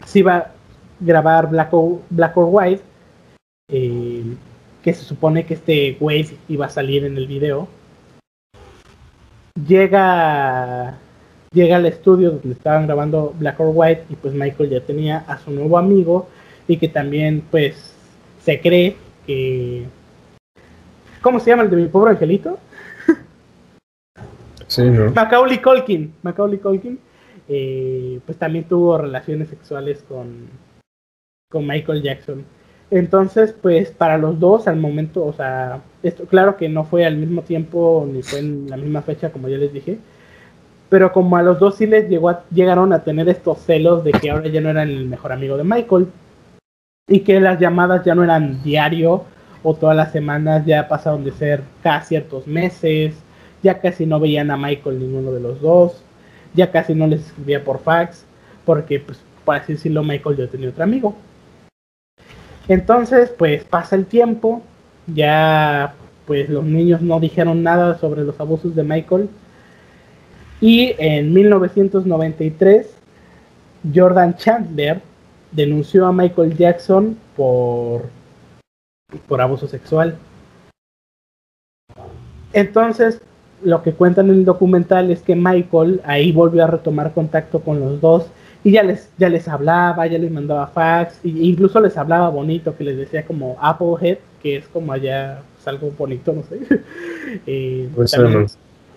S2: se iba a grabar Black or, White, eh, que se supone que este Wade iba a salir en el video, llega llega al estudio donde estaban grabando Black or White y pues Michael ya tenía a su nuevo amigo y que también pues se cree que... ¿Cómo se llama el de mi pobre angelito?
S3: Sí, ¿no?
S2: Macaulay Culkin. Macaulay Culkin. Eh, pues también tuvo relaciones sexuales con, con Michael Jackson. Entonces, pues para los dos al momento, o sea, esto claro que no fue al mismo tiempo ni fue en la misma fecha como ya les dije, pero como a los dos sí les llegó llegaron a tener estos celos de que ahora ya no eran el mejor amigo de Michael y que las llamadas ya no eran diario o todas las semanas ya pasaron de ser cada ciertos meses, ya casi no veían a Michael ninguno de los dos, ya casi no les escribía por fax, porque pues por así decirlo Michael ya tenía otro amigo. Entonces pues pasa el tiempo, ya pues los niños no dijeron nada sobre los abusos de Michael y en 1993, Jordan Chandler denunció a Michael Jackson por, por abuso sexual. Entonces, lo que cuentan en el documental es que Michael ahí volvió a retomar contacto con los dos y ya les, ya les hablaba, ya les mandaba fax, e incluso les hablaba bonito, que les decía como Applehead, que es como allá pues, algo bonito, no sé. eh, pues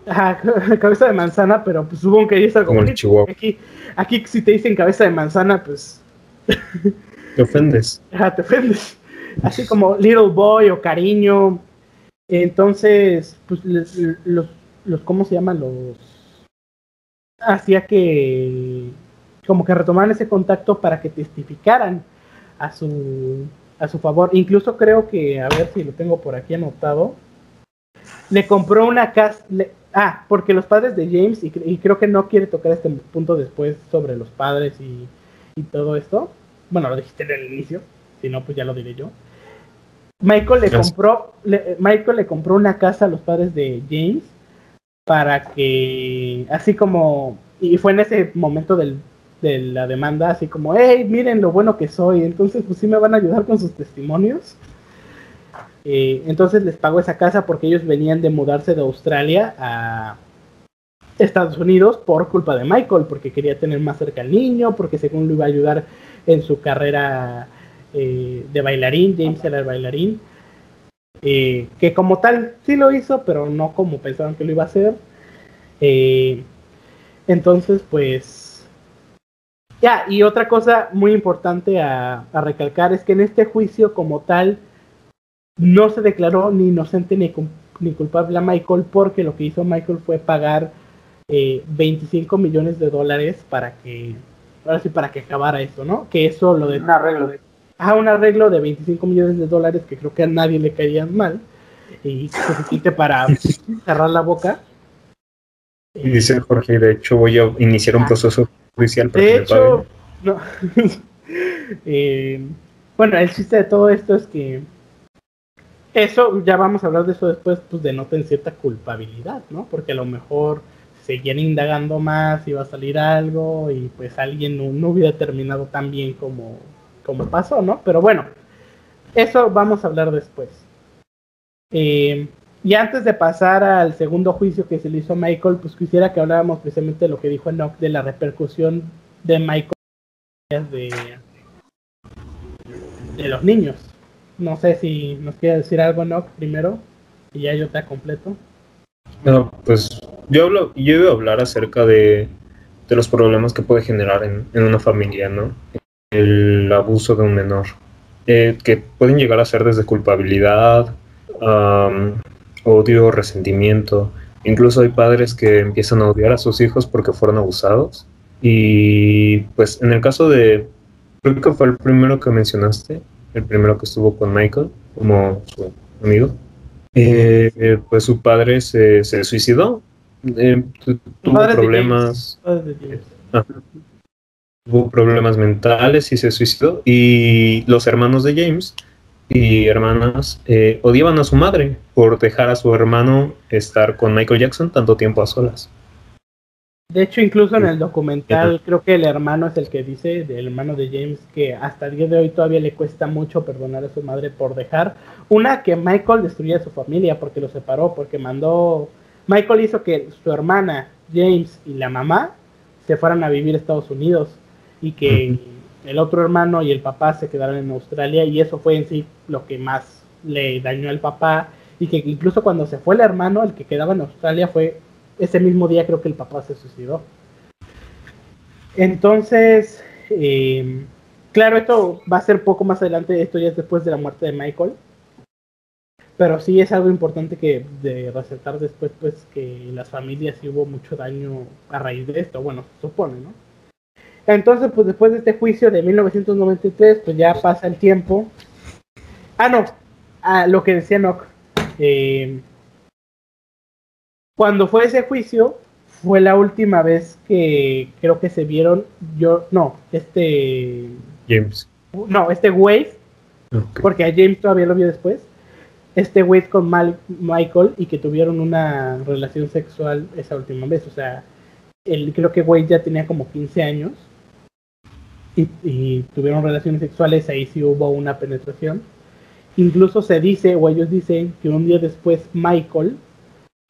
S2: Ajá, cabeza de manzana, pero pues supongo que ahí está
S3: como, el Chihuahua.
S2: Aquí, aquí si te dicen cabeza de manzana, pues.
S3: Te ofendes.
S2: Ajá, te ofendes. Así como Little Boy o Cariño. Entonces, pues los, los ¿cómo se llaman? Los. Hacía que como que retomaran ese contacto para que testificaran a su, a su favor. Incluso creo que, a ver si lo tengo por aquí anotado, le compró una casa, ah, porque los padres de James, y, creo que no quiere tocar este punto después sobre los padres y, todo esto, bueno, lo dijiste en el inicio, si no, pues ya lo diré yo. Michael le compró, Michael le compró una casa a los padres de James para que, así como, y fue en ese momento del, de la demanda, así como, hey, miren lo bueno que soy, entonces pues sí me van a ayudar con sus testimonios. Eh, entonces les pagó esa casa porque ellos venían de mudarse de Australia a Estados Unidos por culpa de Michael, porque quería tener más cerca al niño, porque según lo iba a ayudar en su carrera eh, de bailarín, James era el bailarín, eh, que como tal sí lo hizo, pero no como pensaban que lo iba a hacer. entonces, pues... Ya, y otra cosa muy importante a recalcar es que en este juicio como tal, no se declaró ni inocente ni, ni, culpable a Michael porque lo que hizo Michael fue pagar 25 eh, millones de dólares para que, ahora sí, para que acabara eso, ¿no? Que eso lo de...
S4: Un arreglo de...
S2: Ah, un arreglo de 25 millones de dólares que creo que a nadie le caían mal y suficiente para cerrar la boca.
S3: Y dice Jorge, de hecho voy a iniciar un ah. proceso judicial
S2: para de hecho, no. Eh, bueno, el chiste de todo esto es que eso, ya vamos a hablar de eso después, pues denoten cierta culpabilidad, ¿no? Porque a lo mejor seguían indagando más, iba a salir algo y pues alguien no, hubiera terminado tan bien como, como pasó, ¿no? Pero bueno, eso vamos a hablar después. Eh, y antes de pasar al segundo juicio que se le hizo a Michael, pues quisiera que habláramos precisamente de lo que dijo Enoch de la repercusión de Michael de, de los niños. No sé si nos quiere decir algo, no, primero, y ya yo te completo.
S3: No, pues yo hablo, yo iba a hablar acerca de, los problemas que puede generar en, una familia, ¿no? El abuso de un menor, eh, que pueden llegar a ser desde culpabilidad, odio, resentimiento. Incluso hay padres que empiezan a odiar a sus hijos porque fueron abusados. Y pues en el caso de, creo que fue el primero que mencionaste, el primero que estuvo con Michael como su amigo, eh, pues su padre se, se suicidó. Eh, tuvo problemas. tuvo problemas mentales y se suicidó. Y los hermanos de James y hermanas eh, odiaban a su madre por dejar a su hermano estar con Michael Jackson tanto tiempo a solas.
S2: De hecho, incluso en el documental, creo que el hermano es el que dice, el hermano de James, que hasta el día de hoy todavía le cuesta mucho perdonar a su madre por dejar. Una, que Michael destruyera a su familia porque lo separó, porque mandó. Michael hizo que su hermana, James y la mamá se fueran a vivir a Estados Unidos y que el otro hermano y el papá se quedaron en Australia y eso fue en sí lo que más le dañó al papá y que incluso cuando se fue el hermano, el que quedaba en Australia fue ese mismo día creo que el papá se suicidó. Entonces, eh, claro, esto va a ser poco más adelante, esto ya es después de la muerte de Michael. Pero sí es algo importante que de resaltar después, pues que las familias sí hubo mucho daño a raíz de esto, bueno, se supone, ¿no? Entonces, pues después de este juicio de 1993, pues ya pasa el tiempo. Ah, no, a lo que decía Nock. Eh, cuando fue ese juicio, fue la última vez que creo que se vieron yo, no, este...
S3: James.
S2: No, este Wade, porque a James todavía lo vio después, este Wade con Michael y que tuvieron una relación sexual esa última vez, o sea, el, creo que Wade ya tenía como 15 años y, y tuvieron relaciones sexuales, ahí sí hubo una penetración. Incluso se dice, o ellos dicen, que un día después Michael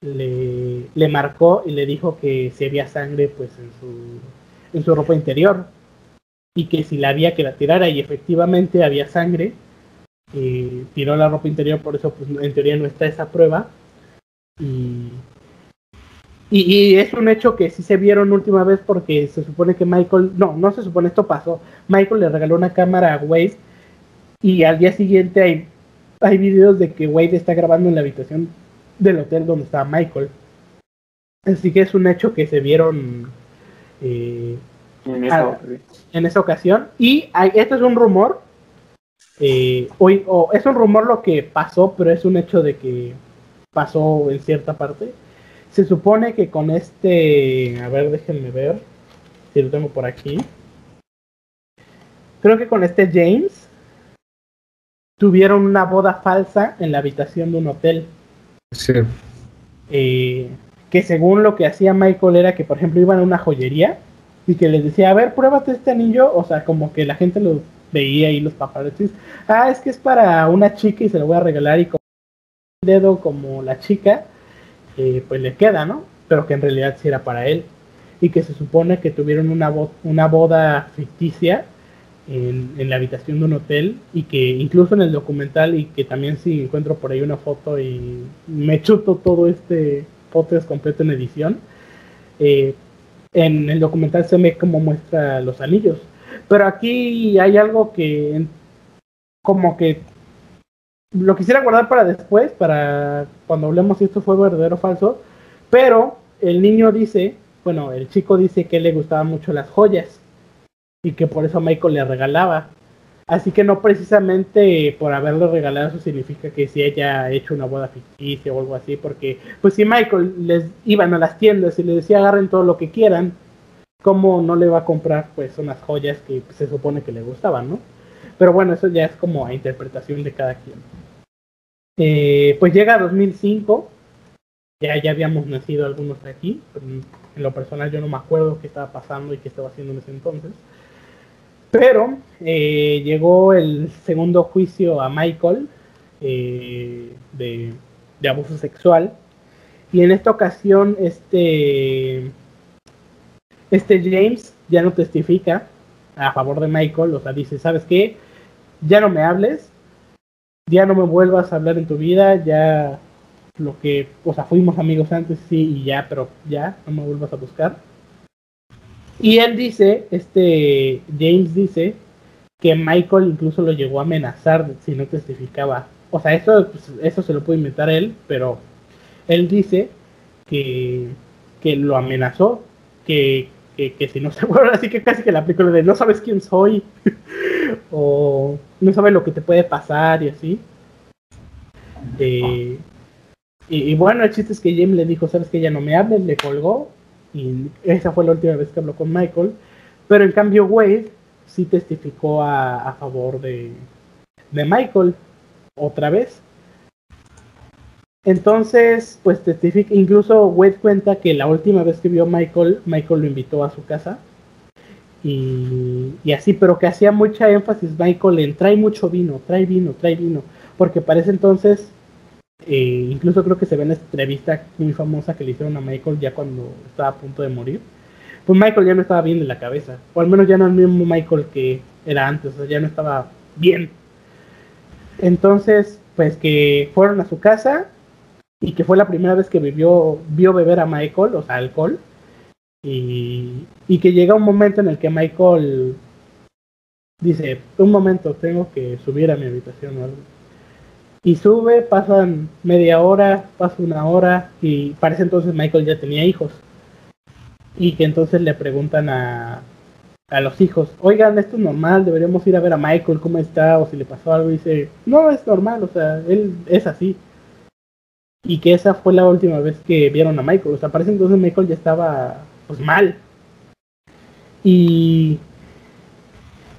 S2: le, le marcó y le dijo que si había sangre pues en su, en su ropa interior y que si la había que la tirara y efectivamente había sangre, eh, tiró la ropa interior, por eso pues en teoría no está esa prueba. Y, y, es un hecho que sí se vieron última vez porque se supone que Michael, no, no se supone, esto pasó. Michael le regaló una cámara a Wade y al día siguiente hay, hay videos de que Wade está grabando en la habitación del hotel donde estaba Michael. Así que es un hecho que se vieron, eh, en esa, ocasión. Y hay, este es un rumor. Eh, o, es un rumor lo que pasó, pero es un hecho de que pasó en cierta parte. Se supone que con este. A ver, déjenme ver. Si lo tengo por aquí. Creo que con este James tuvieron una boda falsa en la habitación de un hotel. Eh, que según lo que hacía Michael era que, por ejemplo, iban a una joyería y que les decía, a ver, pruébate este anillo, o sea, como que la gente lo veía ahí los paparazzis, ah, es que es para una chica y se lo voy a regalar y como el dedo como la chica, eh, pues le queda, ¿no? Pero que en realidad sí era para él y que se supone que tuvieron una, una boda ficticia en, la habitación de un hotel y que incluso en el documental y que también si encuentro por ahí una foto y me chuto todo este podcast completo en edición, eh, en el documental se ve cómo muestra los anillos. Pero aquí hay algo que como que lo quisiera guardar para después, para cuando hablemos si esto fue verdadero o falso. Pero el niño dice, bueno, el chico dice que le gustaban mucho las joyas y que por eso Michael le regalaba. Así que no precisamente por haberle regalado eso significa que si ella ha hecho una boda ficticia o algo así, porque pues si Michael les iban a las tiendas y les decía agarren todo lo que quieran, ¿cómo no le va a comprar pues unas joyas que se supone que le gustaban, ¿no? Pero bueno, eso ya es como a interpretación de cada quien. Eh, pues llega 2005, ya, ya habíamos nacido algunos aquí, en lo personal yo no me acuerdo qué estaba pasando y qué estaba haciendo en ese entonces. Pero eh, llegó el segundo juicio a Michael eh, de, abuso sexual. Y en esta ocasión, este, este James ya no testifica a favor de Michael. O sea, dice, ¿sabes qué? Ya no me hables. Ya no me vuelvas a hablar en tu vida. Ya lo que, o sea, fuimos amigos antes, sí, y ya, pero ya, no me vuelvas a buscar. Y él dice, este James dice, que Michael incluso lo llegó a amenazar si no testificaba. O sea, eso, pues, eso se lo puede inventar él, pero él dice que, que lo amenazó, que, que, si no se acuerda, así que casi que la película de no sabes quién soy, o no sabes lo que te puede pasar y así. Eh, y, y, bueno, el chiste es que James le dijo, sabes que ya no me hables, le colgó y esa fue la última vez que habló con Michael. Pero en cambio Wade sí testificó a, favor de, de Michael otra vez. Entonces, pues testifica, incluso Wade cuenta que la última vez que vio a Michael, Michael lo invitó a su casa. Y, y, así, pero que hacía mucha énfasis Michael en trae mucho vino, trae vino, trae vino. Porque parece entonces eh, incluso creo que se ve en esta entrevista muy famosa que le hicieron a Michael ya cuando estaba a punto de morir. Pues Michael ya no estaba bien de la cabeza. O al menos ya no el mismo Michael que era antes. O sea, ya no estaba bien. Entonces, pues que fueron a su casa y que fue la primera vez que vivió, vio beber a Michael, o sea, alcohol. Y, y que llega un momento en el que Michael dice, un momento, tengo que subir a mi habitación o algo y sube, pasan media hora, pasa una hora y parece entonces Michael ya tenía hijos. Y que entonces le preguntan a, a los hijos, oigan, esto es normal, deberíamos ir a ver a Michael cómo está o si le pasó algo. Y dice, no, es normal, o sea, él es así. Y que esa fue la última vez que vieron a Michael. O sea, parece entonces Michael ya estaba pues mal. Y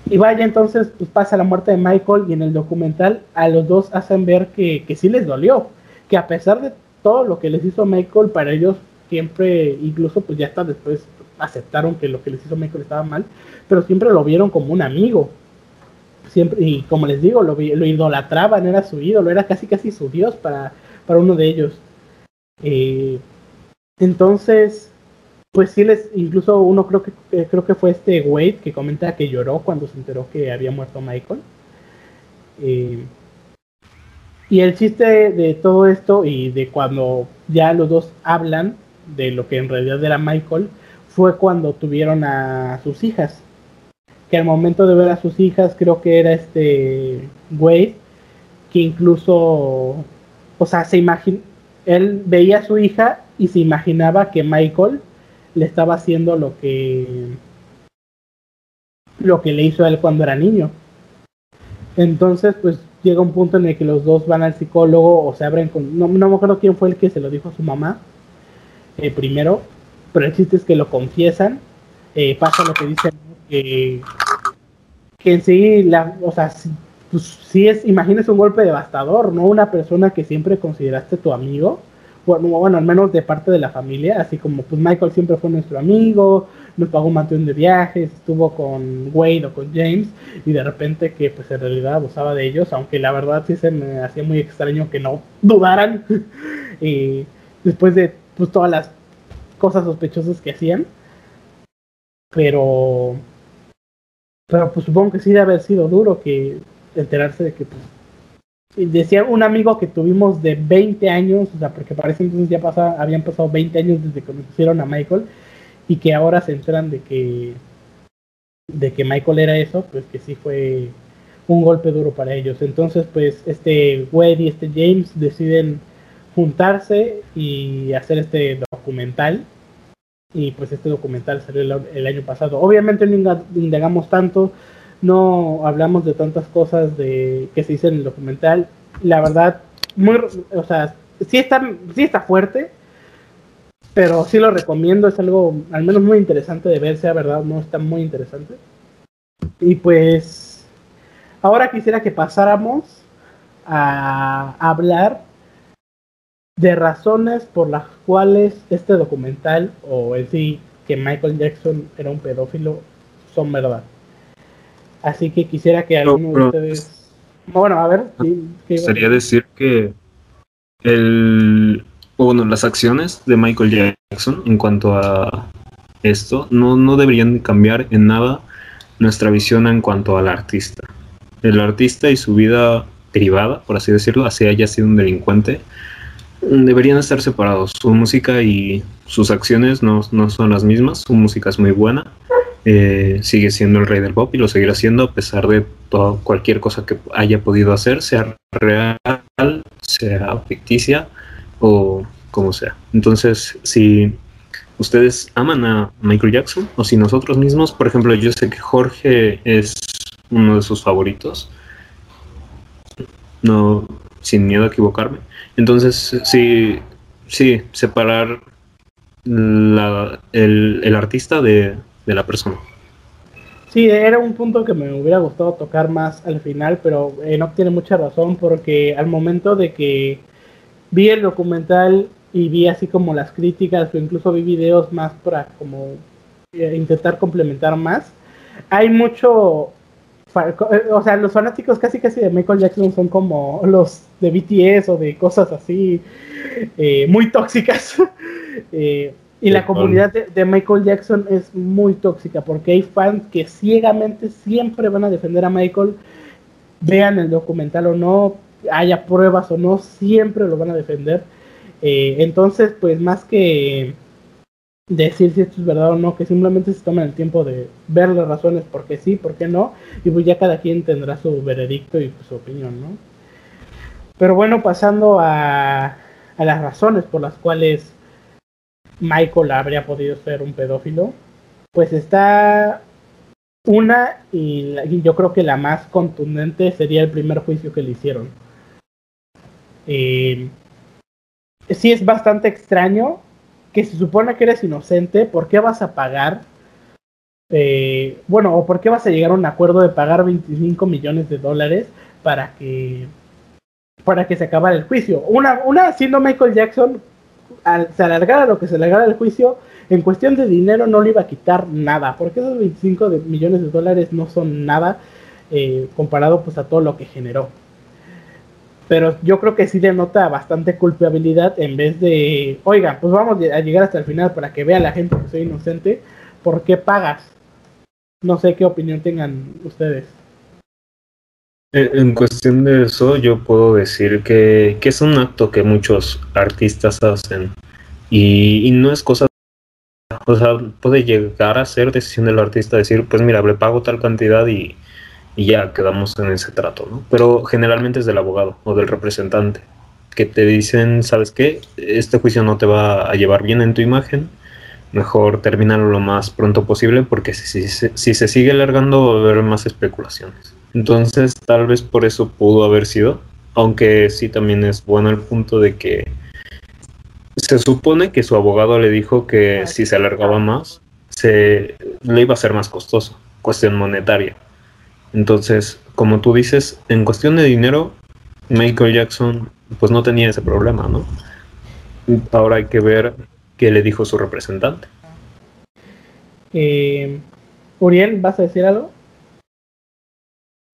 S2: y vaya, entonces pues pasa la muerte de Michael y en el documental a los dos hacen ver que, que sí les dolió, que a pesar de todo lo que les hizo Michael, para ellos siempre, incluso pues ya hasta después aceptaron que lo que les hizo Michael estaba mal, pero siempre lo vieron como un amigo. Siempre, y como les digo, lo, lo idolatraban, era su ídolo, era casi casi su dios para, para uno de ellos. Eh, entonces, pues sí les, incluso uno creo que eh, creo que fue este Wade que comenta que lloró cuando se enteró que había muerto Michael. Eh, y el chiste de todo esto y de cuando ya los dos hablan de lo que en realidad era Michael fue cuando tuvieron a sus hijas. Que al momento de ver a sus hijas creo que era este Wade que incluso, o sea, se imagina, él veía a su hija y se imaginaba que Michael le estaba haciendo lo que lo que le hizo a él cuando era niño. Entonces, pues llega un punto en el que los dos van al psicólogo o se abren con... No, no me acuerdo quién fue el que se lo dijo a su mamá eh, primero, pero el chiste es que lo confiesan. Eh, pasa lo que dicen que, que en sí, la, o sea, pues sí es, imagínese un golpe devastador, ¿no? Una persona que siempre consideraste tu amigo, bueno, al menos de parte de la familia, así como pues Michael siempre fue nuestro amigo, nos pagó un montón de viajes, estuvo con Wade o con James, y de repente que pues en realidad abusaba de ellos, aunque la verdad sí se me hacía muy extraño que no dudaran, y después de pues todas las cosas sospechosas que hacían, pero pero pues supongo que sí debe haber sido duro que enterarse de que pues, decía un amigo que tuvimos de 20 años, o sea, porque parece entonces ya pasa, habían pasado 20 años desde que conocieron a Michael y que ahora se enteran de que de que Michael era eso, pues que sí fue un golpe duro para ellos. Entonces, pues este Wade y este James deciden juntarse y hacer este documental. Y pues este documental salió el, año pasado. Obviamente no indagamos tanto, no hablamos de tantas cosas de que se dice en el documental. La verdad, muy, o sea, sí está, sí está fuerte, pero sí lo recomiendo, es algo al menos muy interesante de ver, sea verdad no, está muy interesante. Y pues ahora quisiera que pasáramos a hablar de razones por las cuales este documental o el sí que Michael Jackson era un pedófilo son verdad. Así que quisiera que alguno de ustedes... Bueno, a ver.
S3: Sería decir que el, bueno, las acciones de Michael Jackson en cuanto a esto no, no deberían cambiar en nada nuestra visión en cuanto al artista. El artista y su vida privada, por así decirlo, así haya sido un delincuente, deberían estar separados. Su música y sus acciones no, no son las mismas. Su música es muy buena. Eh, sigue siendo el rey del pop y lo seguirá siendo a pesar de cualquier cosa que haya podido hacer, sea real, sea ficticia o como sea. Entonces, si ustedes aman a Michael Jackson o si nosotros mismos, por ejemplo, yo sé que Jorge es uno de sus favoritos, no, sin miedo a equivocarme. Entonces, sí, sí, separar la, el, el, artista de, de la persona.
S2: Sí, era un punto que me hubiera gustado tocar más al final, pero eh, no tiene mucha razón porque al momento de que vi el documental y vi así como las críticas o incluso vi videos más para como eh, intentar complementar más. Hay mucho, eh, o sea, los fanáticos casi casi de Michael Jackson son como los de BTS o de cosas así eh, muy tóxicas. y la comunidad de, de, Michael Jackson es muy tóxica porque hay fans que ciegamente siempre van a defender a Michael, vean el documental o no, haya pruebas o no, siempre lo van a defender. Eh, entonces, pues más que decir si esto es verdad o no, que simplemente se tomen el tiempo de ver las razones por qué sí, por qué no, y pues ya cada quien tendrá su veredicto y su opinión, ¿no? Pero bueno, pasando a, a las razones por las cuales Michael habría podido ser un pedófilo, pues está una y, yo creo que la más contundente sería el primer juicio que le hicieron. Eh, sí es bastante extraño que se supone que eres inocente, ¿por qué vas a pagar? Eh, bueno, o por qué vas a llegar a un acuerdo de pagar 25 millones de dólares para que para que se acabara el juicio. Una, una siendo Michael Jackson, al, se alargara lo que se alargara el juicio, en cuestión de dinero no le iba a quitar nada, porque esos 25 millones de dólares no son nada eh, comparado pues a todo lo que generó pero yo creo que sí denota bastante culpabilidad en vez de, oiga, pues vamos a llegar hasta el final para que vea la gente que soy inocente, ¿por qué pagas? No sé qué opinión tengan ustedes.
S3: En cuestión de eso, yo puedo decir que, es un acto que muchos artistas hacen y, no es cosa, o sea, puede llegar a ser decisión del artista decir, pues mira, le pago tal cantidad y, ya quedamos en ese trato, ¿no? Pero generalmente es del abogado o del representante que te dicen, ¿sabes qué? Este juicio no te va a llevar bien en tu imagen, mejor terminarlo lo más pronto posible porque si, si, se sigue alargando va a haber más especulaciones. Entonces tal vez por eso pudo haber sido, aunque sí también es bueno el punto de que se supone que su abogado le dijo que si se alargaba más, se le iba a ser más costoso, cuestión monetaria. Entonces, como tú dices, en cuestión de dinero, Michael Jackson pues no tenía ese problema, ¿no? Ahora hay que ver qué le dijo su representante.
S2: Eh, Uriel, ¿vas a decir algo?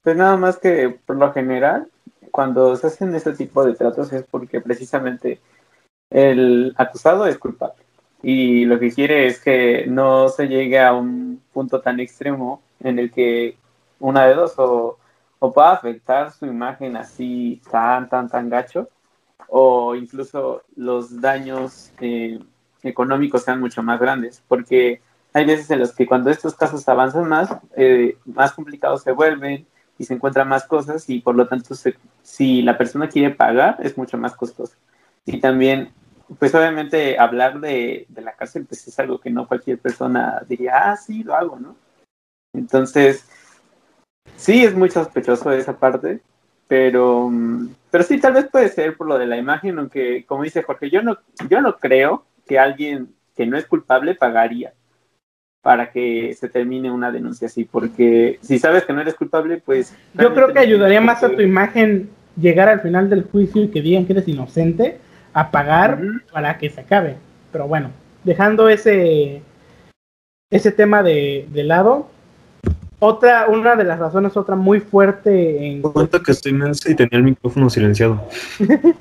S4: Pues nada más que por lo general, cuando se hacen este tipo de tratos es porque precisamente el acusado es culpable. Y lo que quiere es que no se llegue a un punto tan extremo en el que una de dos o, pueda afectar su imagen así tan, tan, tan gacho o incluso los daños eh, económicos sean mucho más grandes, porque hay veces en los que cuando estos casos avanzan más, eh, más complicados se vuelven y se encuentran más cosas y por lo tanto si la persona quiere pagar es mucho más costoso. Y también, pues obviamente hablar de, de, la cárcel pues es algo que no cualquier persona diría, ah, sí, lo hago, ¿no? Entonces, sí es muy sospechoso esa parte, pero, pero sí, tal vez puede ser por lo de la imagen, aunque como dice Jorge, yo no, yo no creo que alguien que no es culpable pagaría para que se termine una denuncia así, porque si sabes que no eres culpable, pues...
S2: Yo creo que ayudaría más a tu imagen llegar al final del juicio y que digan que eres inocente a pagar para que se acabe. Pero bueno, dejando ese, ese tema de, de lado, otra, una de las razones, otra muy fuerte en...
S3: Cuenta que estoy mensa y tenía el micrófono silenciado.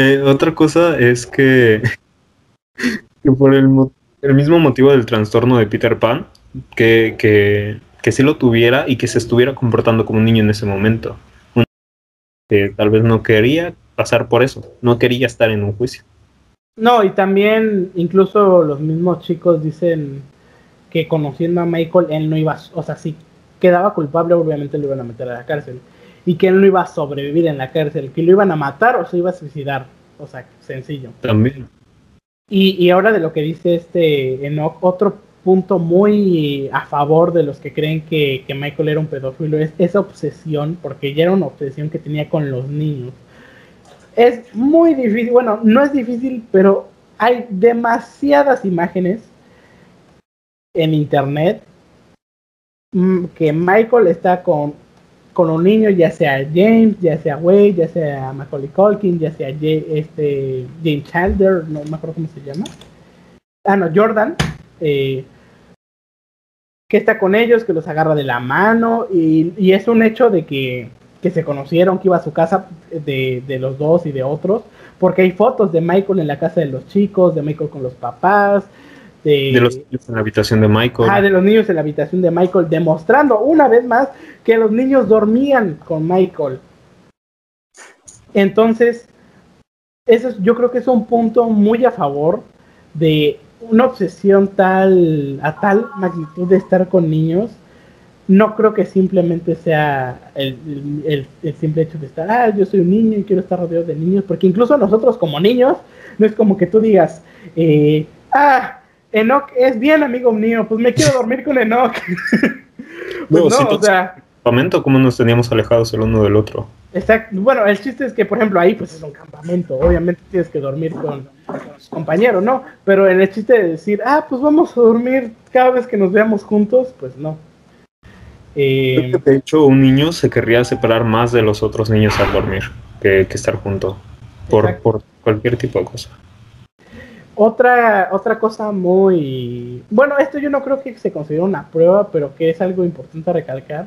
S3: Eh, otra cosa es que, que por el, el, mismo motivo del trastorno de Peter Pan, que, que, que sí lo tuviera y que se estuviera comportando como un niño en ese momento. Que tal vez no quería pasar por eso, no quería estar en un juicio.
S2: No, y también incluso los mismos chicos dicen que conociendo a Michael, él no iba, o sea, si quedaba culpable, obviamente lo iban a meter a la cárcel. Y que él no iba a sobrevivir en la cárcel, que lo iban a matar o se iba a suicidar. O sea, sencillo.
S3: También.
S2: Y, ahora de lo que dice este Enoch, otro punto muy a favor de los que creen que, que Michael era un pedófilo es esa obsesión, porque ya era una obsesión que tenía con los niños. Es muy difícil, bueno, no es difícil, pero hay demasiadas imágenes en internet mm, que Michael está con, con un niño, ya sea James, ya sea Wade, ya sea Macaulay Culkin, ya sea este, James Chandler, no me acuerdo cómo se llama. Ah, no, Jordan. Eh, que está con ellos, que los agarra de la mano y, y es un hecho de que, que, se conocieron, que iba a su casa de, de, los dos y de otros, porque hay fotos de Michael en la casa de los chicos, de Michael con los papás,
S3: de, los niños en la habitación de Michael.
S2: Ah, de los niños en la habitación de Michael, demostrando una vez más que los niños dormían con Michael. Entonces, eso yo creo que es un punto muy a favor de una obsesión tal a tal magnitud de estar con niños. No creo que simplemente sea el, el simple hecho de estar, ah, yo soy un niño y quiero estar rodeado de niños, porque incluso nosotros como niños, no es como que tú digas, eh, ah, Enoch es bien amigo mío, pues me quiero dormir con Enoch.
S3: pues no, no o sea. Campamento, ¿cómo nos teníamos alejados el uno del otro?
S2: Exacto. Bueno, el chiste es que, por ejemplo, ahí pues es un campamento. Obviamente tienes que dormir con, con tus compañeros, ¿no? Pero el chiste de decir, ah, pues vamos a dormir cada vez que nos veamos juntos, pues no.
S3: Eh, de hecho, un niño se querría separar más de los otros niños al dormir que, que estar junto. Por, por cualquier tipo de cosa.
S2: Otra, otra cosa muy... Bueno, esto yo no creo que se considere una prueba, pero que es algo importante recalcar,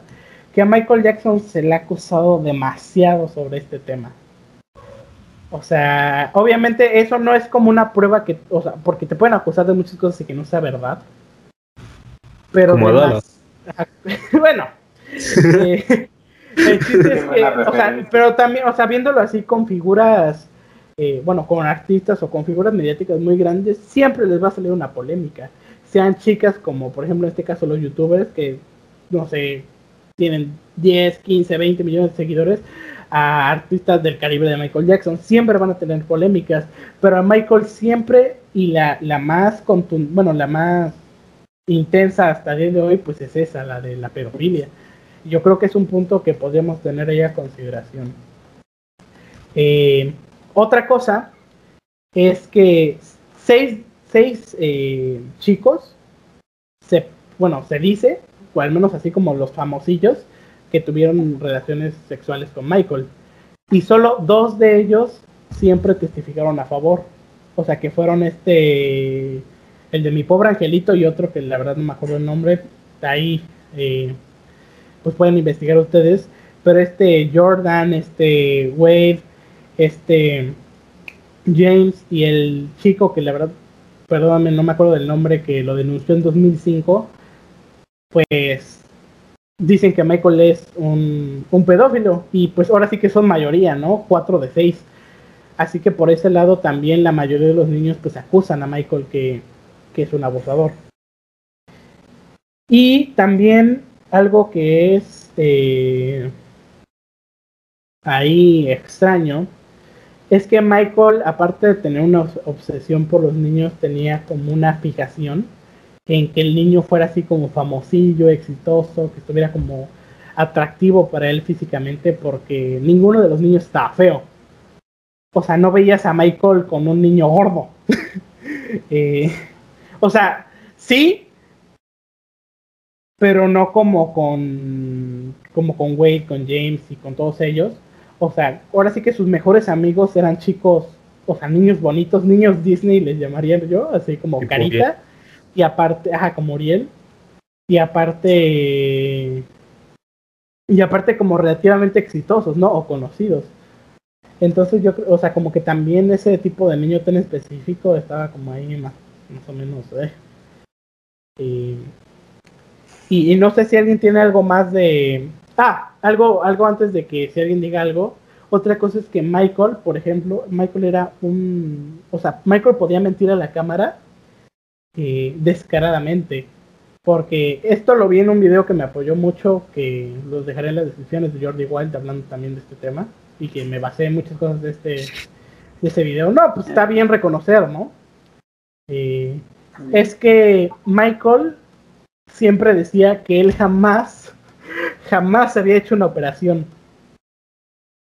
S2: que a Michael Jackson se le ha acusado demasiado sobre este tema. O sea, obviamente eso no es como una prueba que, o sea, porque te pueden acusar de muchas cosas y que no sea verdad. Pero como bueno, eh, el chiste es que, o sea, pero también, o sea, viéndolo así con figuras eh, bueno, con artistas o con figuras mediáticas muy grandes, siempre les va a salir una polémica. Sean chicas como, por ejemplo, en este caso los youtubers que, no sé, tienen 10, 15, 20 millones de seguidores, a artistas del calibre de Michael Jackson, siempre van a tener polémicas, pero a Michael siempre y la, la más bueno, la más intensa hasta el día de hoy, pues es esa, la de la pedofilia. Yo creo que es un punto que podríamos tener ahí a consideración. Eh, otra cosa es que seis, seis eh, chicos, se, bueno, se dice, o al menos así como los famosillos, que tuvieron relaciones sexuales con Michael. Y solo dos de ellos siempre testificaron a favor. O sea, que fueron este, el de mi pobre angelito y otro que la verdad no me acuerdo el nombre. Ahí, eh, pues pueden investigar ustedes. Pero este Jordan, este Wade, este James y el chico que la verdad, perdóname, no me acuerdo del nombre, que lo denunció en 2005, pues dicen que Michael es un, pedófilo y pues ahora sí que son mayoría, ¿no? Cuatro de seis. Así que por ese lado también la mayoría de los niños pues acusan a Michael que, es un abusador. Y también algo que es eh, ahí extraño es que Michael, aparte de tener una obsesión por los niños, tenía como una fijación en que el niño fuera así como famosillo, exitoso, que estuviera como atractivo para él físicamente, porque ninguno de los niños estaba feo. O sea, no veías a Michael como un niño gordo. Eh, o sea, sí, pero no como con como con Wade, con James y con todos ellos. O sea, ahora sí que sus mejores amigos eran chicos, o sea, niños bonitos, niños Disney les llamaría yo, así como carita y aparte, ajá, como Uriel, y aparte, y aparte como relativamente exitosos, ¿no? O conocidos. Entonces yo, o sea, como que también ese tipo de niño tan específico estaba como ahí más, más o menos, ¿eh? Y, y, no sé si alguien tiene algo más de... Ah, algo, algo antes de que si alguien diga algo. Otra cosa es que Michael, por ejemplo, Michael era un... O sea, Michael podía mentir a la cámara eh, descaradamente. Porque esto lo vi en un video que me apoyó mucho, que los dejaré en las descripciones de Jordi Wild hablando también de este tema, y que me basé en muchas cosas de este, de este video. No, pues está bien reconocer, ¿no? Eh, es que Michael siempre decía que él jamás, jamás había hecho una operación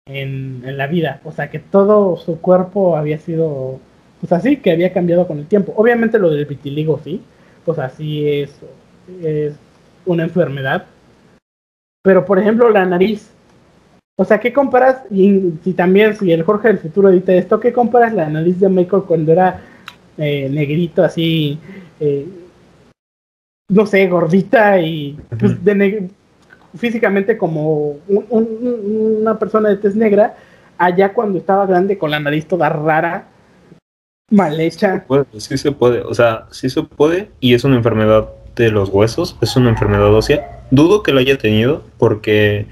S2: en, en la vida. O sea, que todo su cuerpo había sido pues así que había cambiado con el tiempo. Obviamente lo del vitiligo sí, pues así es, es una enfermedad. Pero por ejemplo la nariz, o sea, ¿qué comparas? Y si también, si el Jorge del futuro edita esto, ¿qué comparas la nariz de Michael cuando era eh, negrito así, eh, no sé, gordita y pues, de físicamente como una persona de tez negra, allá cuando estaba grande con la nariz toda rara? mal hecha.
S3: Sí se, puede, o sea, sí se puede y es una enfermedad de los huesos, es una enfermedad ósea. Dudo que lo haya tenido porque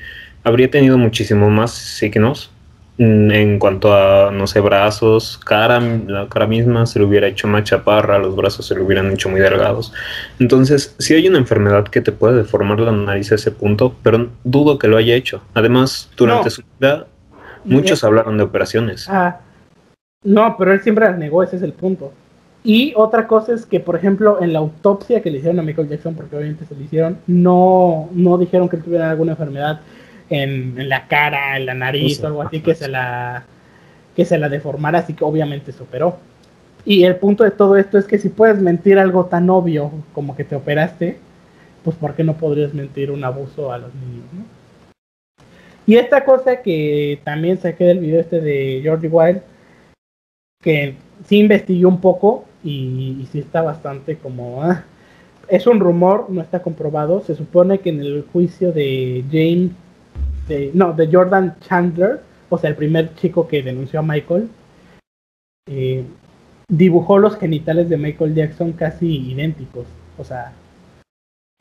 S3: habría tenido muchísimo más signos en cuanto a, no sé, brazos, cara, la cara misma se le hubiera hecho más chaparra, los brazos se le hubieran hecho muy delgados. Entonces, sí hay una enfermedad que te puede deformar la nariz a ese punto, pero dudo que lo haya hecho. Además, durante su vida, muchos hablaron de operaciones.
S2: Ah, no, pero él siempre las negó, ese es el punto. Y otra cosa es que, por ejemplo, en la autopsia que le hicieron a Michael Jackson, porque obviamente se le hicieron, no, no dijeron que él tuviera alguna enfermedad en, la cara, en la nariz o algo así que se la que se la deformara, así que obviamente se operó. Y el punto de todo esto es que si puedes mentir algo tan obvio como que te operaste, pues ¿por qué no podrías mentir un abuso a los niños? Y esta cosa que también saqué del video este de George Wild, que sí investigué un poco y, sí está bastante como... Ah, es un rumor, no está comprobado. Se supone que en el juicio de James, no, de Jordan Chandler, o sea, el primer chico que denunció a Michael, eh, dibujó los genitales de Michael Jackson casi idénticos. O sea,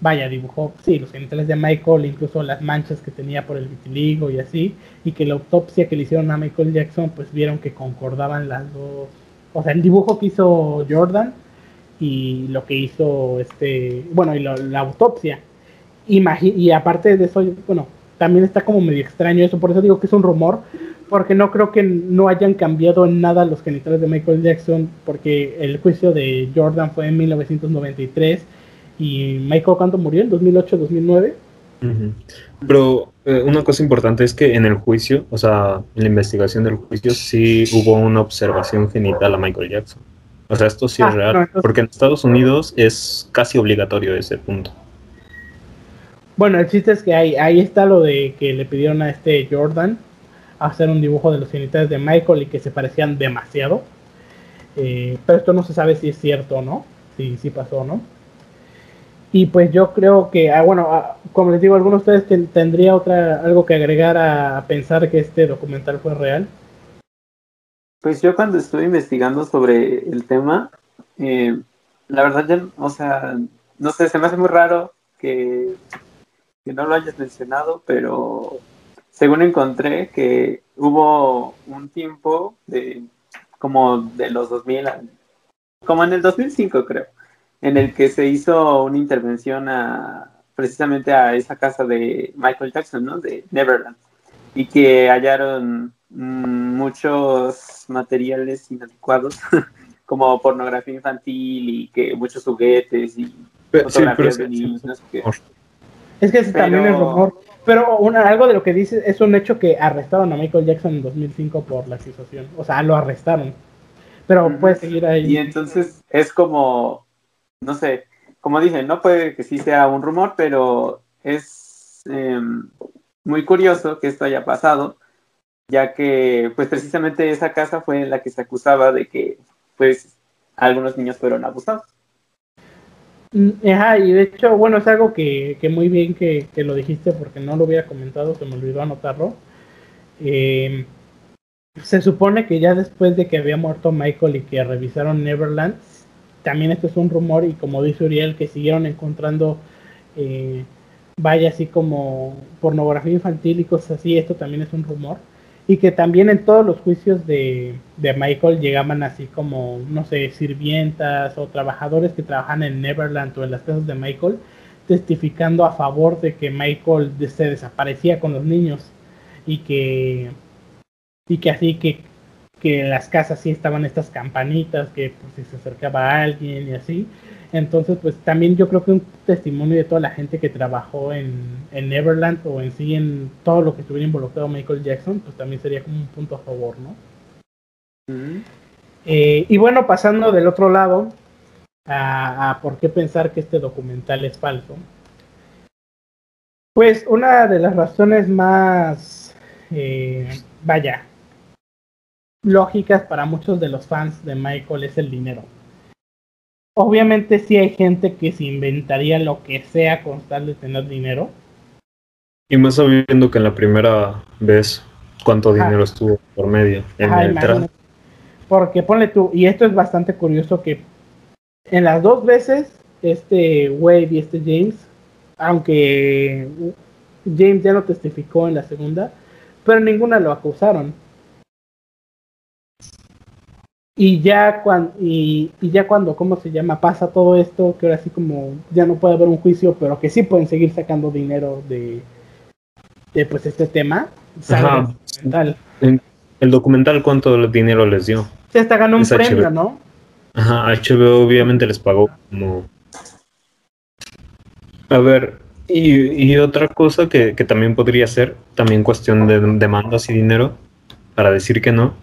S2: vaya, dibujó, sí, los genitales de Michael, incluso las manchas que tenía por el vitiligo y así, y que la autopsia que le hicieron a Michael Jackson, pues vieron que concordaban las dos, o sea, el dibujo que hizo Jordan y lo que hizo este, bueno, y la autopsia. y aparte de eso, bueno, también está como medio extraño eso, por eso digo que es un rumor, porque no creo que no hayan cambiado en nada los genitales de Michael Jackson, porque el juicio de Jordan fue en 1993 y Michael cuando murió en 2008-2009.
S3: Pero eh, una cosa importante es que en el juicio, o sea, en la investigación del juicio sí hubo una observación genital a Michael Jackson. O sea, esto sí es ah, real, porque en Estados Unidos es casi obligatorio ese punto.
S2: Bueno, el chiste es que ahí, ahí está lo de que le pidieron a este Jordan hacer un dibujo de los genitales de Michael y que se parecían demasiado. Eh, pero esto no se sabe si es cierto o no, si, pasó o no. Y pues yo creo que, ah, bueno, ah, como les digo, algunos de ustedes tendría otra algo que agregar a, pensar que este documental fue real.
S4: Pues yo cuando estuve investigando sobre el tema, eh, la verdad, ya, o sea, no sé, se me hace muy raro que, que no lo hayas mencionado, pero según encontré que hubo un tiempo de como de los 2000, como en el 2005 creo, en el que se hizo una intervención a precisamente a esa casa de Michael Jackson, ¿no? De Neverland, y que hallaron muchos materiales inadecuados, como pornografía infantil y que muchos juguetes y fotografías de niños, no sé qué.
S2: Es que ese también es rumor. Pero una, algo de lo que dice es un hecho que arrestaron a Michael Jackson en 2005 por la situación. O sea, lo arrestaron. Pero puede seguir ahí.
S4: Y entonces es como, no sé, como dicen, no puede que sí sea un rumor, pero es em, muy curioso que esto haya pasado, ya que pues precisamente esa casa fue en la que se acusaba de que pues algunos niños fueron abusados.
S2: Mm, ajá, y de hecho, bueno, es algo que, que muy bien que, que, lo dijiste porque no lo hubiera comentado, se me olvidó anotarlo. Eh, se supone que ya después de que había muerto Michael y que revisaron Neverland, también esto es un rumor y como dice Uriel, que siguieron encontrando, eh, vaya así como pornografía infantil y cosas así, esto también es un rumor y que también en todos los juicios de, Michael llegaban así como, no sé, sirvientas o trabajadores que trabajan en Neverland o en las casas de Michael, testificando a favor de que Michael se desaparecía con los niños y que, y que así que, que en las casas sí estaban estas campanitas que pues, si se acercaba a alguien y así. Entonces, pues también yo creo que un testimonio de toda la gente que trabajó en, en Neverland o en sí en todo lo que estuviera involucrado Michael Jackson, pues también sería como un punto a favor, ¿no? Eh, y bueno, pasando del otro lado a, por qué pensar que este documental es falso. Pues una de las razones más, eh, vaya, lógicas para muchos de los fans de Michael es el dinero Obviamente sí hay gente que se inventaría lo que sea con tal de tener dinero.
S3: Y más sabiendo que en la primera vez cuánto dinero estuvo por medio en el
S2: Porque ponle tú, y esto es bastante curioso que en las dos veces, este Wade y este James, aunque James ya lo testificó en la segunda, pero ninguna lo acusaron. Y ya, cuando, y, ya cuando, ¿cómo se llama? Pasa todo esto, que ahora sí como ya no puede haber un juicio, pero que sí pueden seguir sacando dinero de, de pues este tema.
S3: Ajá. El, el documental, ¿cuánto dinero les dio?
S2: Se hasta ganó un premio, ¿no?
S3: Ajá, HBO obviamente les pagó como... A ver, y, y otra cosa que, que también podría ser, también cuestión de demandas y dinero, para decir que no,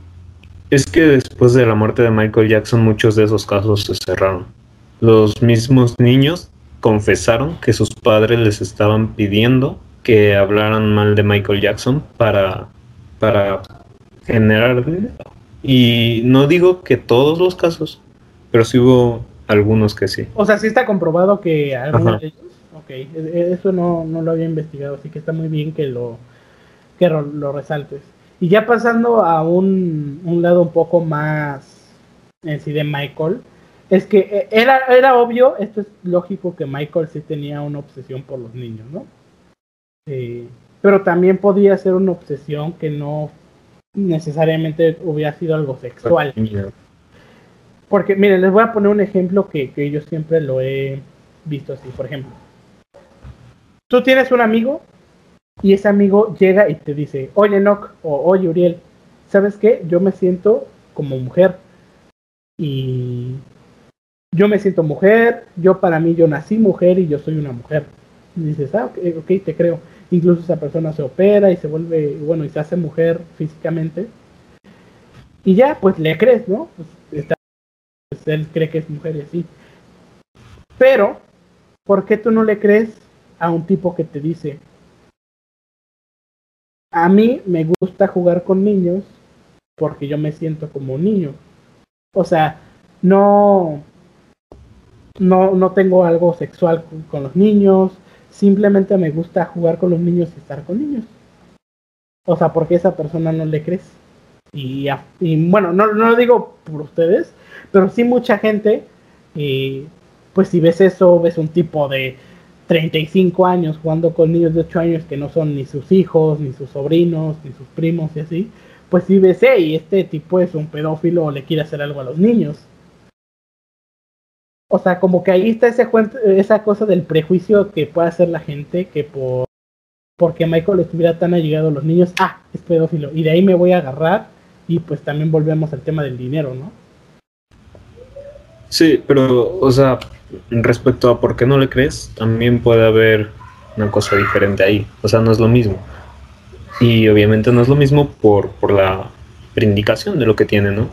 S3: es que después de la muerte de Michael Jackson muchos de esos casos se cerraron. Los mismos niños confesaron que sus padres les estaban pidiendo que hablaran mal de Michael Jackson para, para generar Y no digo que todos los casos, pero sí hubo algunos que sí.
S2: O sea, sí está comprobado que algunos de ellos. Ok, e, e, eso no, no, lo había investigado, así que está muy bien que lo, que lo resaltes. Y ya pasando a un, lado un poco más en sí de Michael, es que eh, era, era obvio, esto es lógico que Michael sí tenía una obsesión por los niños, ¿no? Eh, pero también podía ser una obsesión que no necesariamente hubiera sido algo sexual. Porque, miren, les voy a poner un ejemplo que, que yo siempre lo he visto así. Por ejemplo, tú tienes un amigo y ese amigo llega y te dice, oye Enoch o oye Uriel, ¿sabes qué? Yo me siento como mujer y yo me siento mujer, yo para mí yo nací mujer y yo soy una mujer. Y dices, ah, ok, ok, te creo. Incluso esa persona se opera y se vuelve, bueno, y se hace mujer físicamente. Y ya, pues le crees, ¿no? Pues, está, pues, él cree que es mujer y así. Pero, ¿por qué tú no le crees a un tipo que te dice, a mí me gusta jugar con niños porque yo me siento como un niño? O sea, no, no, no tengo algo sexual con, los niños, simplemente me gusta jugar con los niños y estar con niños. O sea, porque esa persona no le crees. Y, y bueno, no, no, lo digo por ustedes, pero sí mucha gente, y pues si ves eso, ves un tipo de 35 años jugando con niños de 8 años que no son ni sus hijos, ni sus sobrinos, ni sus primos y así, pues si ves, hey, este tipo es un pedófilo o le quiere hacer algo a los niños. O sea, como que ahí está ese esa cosa del prejuicio que puede hacer la gente que por porque Michael estuviera tan allegado a los niños, ah, es pedófilo. Y de ahí me voy a agarrar y pues también volvemos al tema del dinero, ¿no?
S3: Sí, pero, o sea, respecto a por qué no le crees, también puede haber una cosa diferente ahí. O sea, no es lo mismo. Y obviamente no es lo mismo por, por la indicación de lo que tiene, ¿no?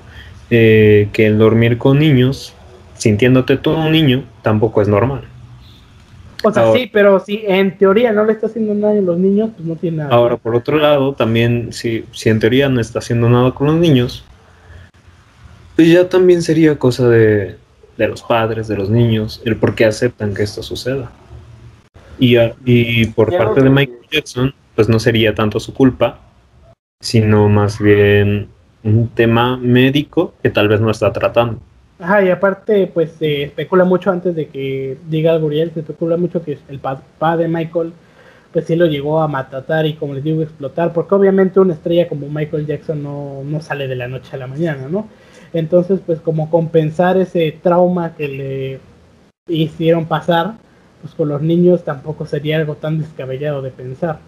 S3: Eh, que el dormir con niños sintiéndote todo un niño, tampoco es normal.
S2: O sea, sí, pero si en teoría no le está haciendo nada a los niños, pues no tiene nada.
S3: Ahora, por otro lado, también, si, si en teoría no está haciendo nada con los niños, pues ya también sería cosa de, de los padres, de los niños, el por qué aceptan que esto suceda. Y, y por parte de Michael Jackson, pues no sería tanto su culpa, sino más bien un tema médico que tal vez no está tratando.
S2: Ajá, y aparte, pues se especula mucho antes de que diga algo Guriel, se especula mucho que el papá de Michael, pues sí lo llegó a matar y como les digo, explotar, porque obviamente una estrella como Michael Jackson no, no sale de la noche a la mañana, ¿no? Entonces, pues como compensar ese trauma que le hicieron pasar, pues con los niños tampoco sería algo tan descabellado de pensar.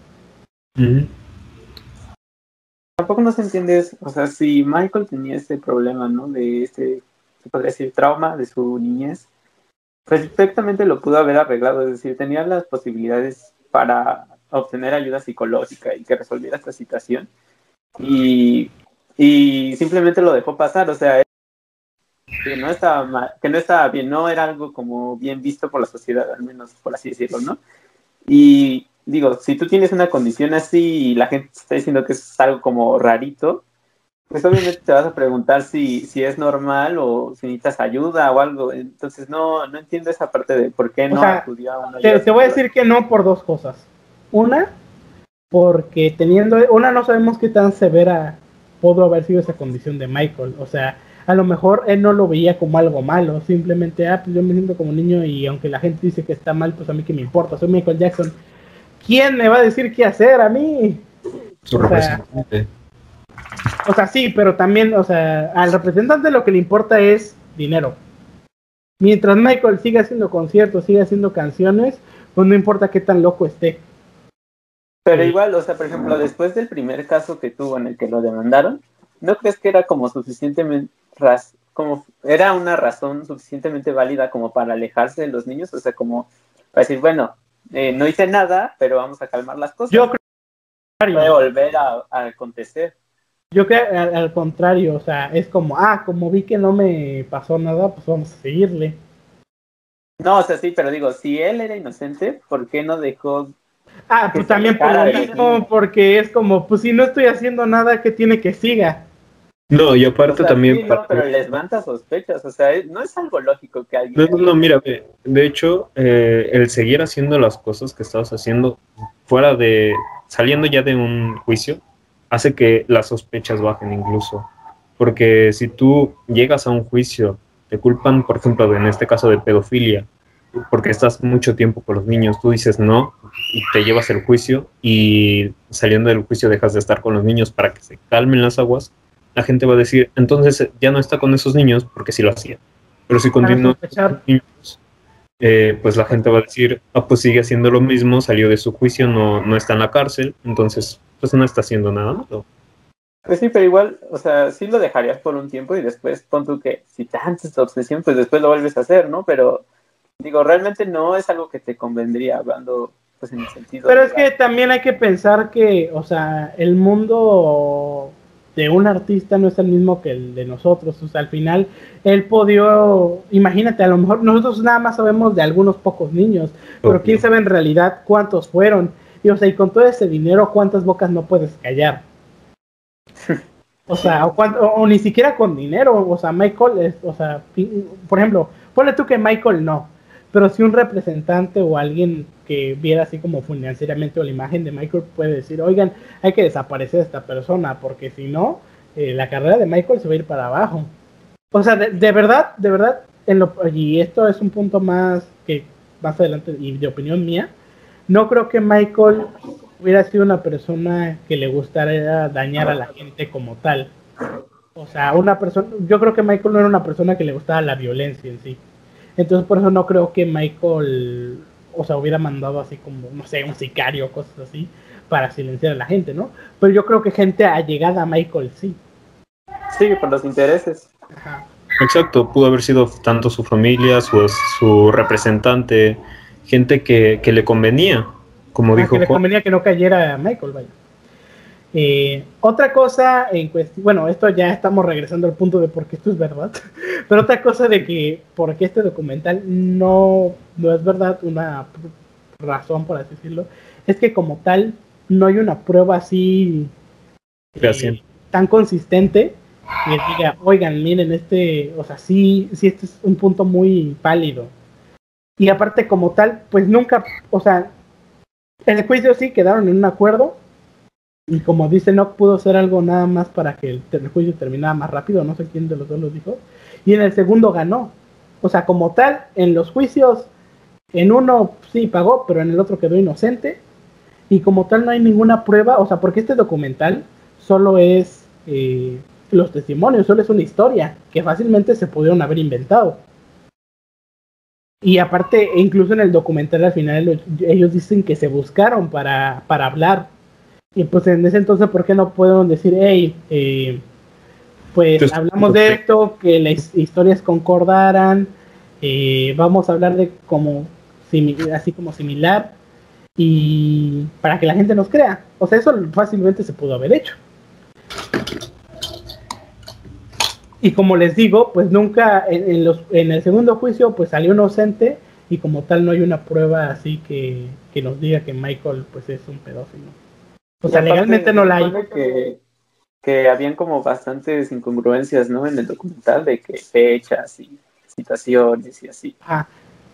S4: Tampoco no se entiende, o sea, si Michael tenía este problema, ¿no? De este se podría decir, trauma de su niñez, perfectamente lo pudo haber arreglado, es decir, tenía las posibilidades para obtener ayuda psicológica y que resolviera esta situación. Y, y simplemente lo dejó pasar, o sea, que no estaba que no estaba bien, no era algo como bien visto por la sociedad, al menos por así decirlo, ¿no? Y digo, si tú tienes una condición así y la gente está diciendo que es algo como rarito, pues obviamente te vas a preguntar si, si es normal o si necesitas ayuda o algo. Entonces no, no entiendo esa parte de por qué no acudió a una
S2: te, te, voy a decir que no por dos cosas. Una, porque teniendo, una no sabemos qué tan severa pudo haber sido esa condición de Michael. O sea, a lo mejor él no lo veía como algo malo, simplemente, ah, pues yo me siento como niño y aunque la gente dice que está mal, pues a mí que me importa, soy Michael Jackson. ¿Quién me va a decir qué hacer a mí?
S3: Su representante.
S2: O sea, sí, pero también, o sea, al representante lo que le importa es dinero. Mientras Michael siga haciendo conciertos, siga haciendo canciones, pues no importa qué tan loco esté.
S4: Pero igual, o sea, por ejemplo, después del primer caso que tuvo en el que lo demandaron, ¿no crees que era como suficientemente como era una razón suficientemente válida como para alejarse de los niños? O sea, como para decir, bueno, eh, no hice nada, pero vamos a calmar las cosas.
S2: Yo creo que
S4: puede volver a acontecer.
S2: Yo creo al, al, contrario, o sea, es como, ah, como vi que no me pasó nada, pues vamos a seguirle.
S4: No, o sea, sí, pero digo, si él era inocente, ¿por qué no dejó?
S2: Ah, pues también por lo mismo, porque es como, pues si no estoy haciendo nada, ¿qué tiene que siga?
S3: No, y aparte
S4: o sea,
S3: también...
S4: Sí, no, pero les levanta sospechas, o sea, no es algo lógico que alguien...
S3: No, no, no mira, de hecho, eh, el seguir haciendo las cosas que estabas haciendo fuera de... saliendo ya de un juicio, hace que las sospechas bajen incluso. Porque si tú llegas a un juicio, te culpan, por ejemplo, en este caso de pedofilia, porque estás mucho tiempo con los niños, tú dices no y te llevas el juicio y saliendo del juicio dejas de estar con los niños para que se calmen las aguas, la gente va a decir, entonces ya no está con esos niños porque sí lo hacía. Pero si continúa con los niños, eh, pues la gente va a decir, ah, pues sigue haciendo lo mismo, salió de su juicio, no, no está en la cárcel, entonces pues no está haciendo nada malo.
S4: Pues sí, pero igual, o sea, sí lo dejarías por un tiempo y después pon tú que si tanto es tu obsesión, pues después lo vuelves a hacer, ¿no? Pero digo, realmente no es algo que te convendría hablando pues en el sentido.
S2: Pero es que también hay que pensar que, o sea, el mundo de un artista no es el mismo que el de nosotros. O sea, al final, él podió, imagínate, a lo mejor nosotros nada más sabemos de algunos pocos niños, pero quién sabe en realidad cuántos fueron. Y o sea, y con todo ese dinero, ¿cuántas bocas no puedes callar? O sea, o, ni siquiera con dinero, o sea, Michael, es, o sea, por ejemplo, ponle tú que Michael no, pero si un representante o alguien que viera así como financieramente o la imagen de Michael puede decir, oigan, hay que desaparecer a esta persona, porque si no, eh, la carrera de Michael se va a ir para abajo. O sea, de, verdad, de verdad, en lo, y esto es un punto más que más adelante y de opinión mía, no creo que Michael hubiera sido una persona que le gustara dañar a la gente como tal. O sea, una persona, yo creo que Michael no era una persona que le gustaba la violencia en sí. Entonces por eso no creo que Michael, o sea, hubiera mandado así como, no sé, un sicario o cosas así para silenciar a la gente, ¿no? Pero yo creo que gente allegada a Michael sí.
S4: Sí, por los intereses.
S3: Exacto, pudo haber sido tanto su familia, su, su representante, gente que, que le convenía como ah, dijo.
S2: Que le convenía que no cayera Michael, vaya. Eh, otra cosa en cuestión, bueno, esto ya estamos regresando al punto de por qué esto es verdad, pero otra cosa de que por qué este documental no, no es verdad, una razón por así decirlo, es que como tal no hay una prueba así eh, tan consistente que diga, oigan, miren, este, o sea, sí, sí, este es un punto muy pálido. Y aparte como tal, pues nunca, o sea, en el juicio sí quedaron en un acuerdo. Y como dice, no pudo ser algo nada más para que el, juicio terminara más rápido. No sé quién de los dos lo dijo. Y en el segundo ganó. O sea, como tal, en los juicios, en uno sí pagó, pero en el otro quedó inocente. Y como tal, no hay ninguna prueba. O sea, porque este documental solo es eh, los testimonios, solo es una historia que fácilmente se pudieron haber inventado. Y aparte, incluso en el documental al final ellos dicen que se buscaron para, para hablar. Y pues en ese entonces, ¿por qué no pueden decir, hey, eh, pues hablamos de esto, que las historias concordaran, eh, vamos a hablar de como así como similar y para que la gente nos crea. O sea, eso fácilmente se pudo haber hecho. Y como les digo, pues nunca en, los, en el segundo juicio pues salió inocente y como tal no hay una prueba así que, nos diga que Michael pues es un pedófilo. O sea, legalmente no la hay.
S4: Que, que habían como bastantes incongruencias, ¿no? En el documental de que fechas y situaciones y así.
S2: Ah,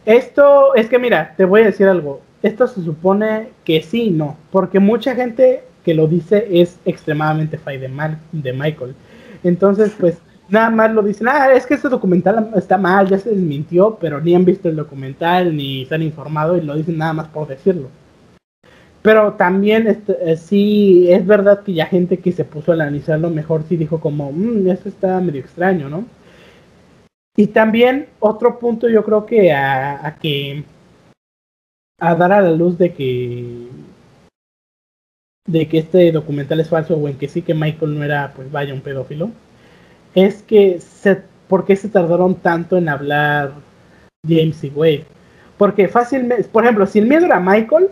S2: esto es que mira, te voy a decir algo. Esto se supone que sí y no, porque mucha gente que lo dice es extremadamente fan de, de Michael. Entonces, pues nada más lo dicen, ah, es que este documental está mal, ya se desmintió, pero ni han visto el documental ni se han informado y lo dicen nada más por decirlo. Pero también este, eh, sí es verdad que ya gente que se puso a analizarlo mejor sí dijo como, mmm, esto está medio extraño, ¿no? Y también otro punto yo creo que a, que a dar a la luz de que de que este documental es falso o en que sí que Michael no era pues vaya un pedófilo es que se, ¿por qué se tardaron tanto en hablar James y Wade? Porque fácilmente, por ejemplo, si el miedo era Michael,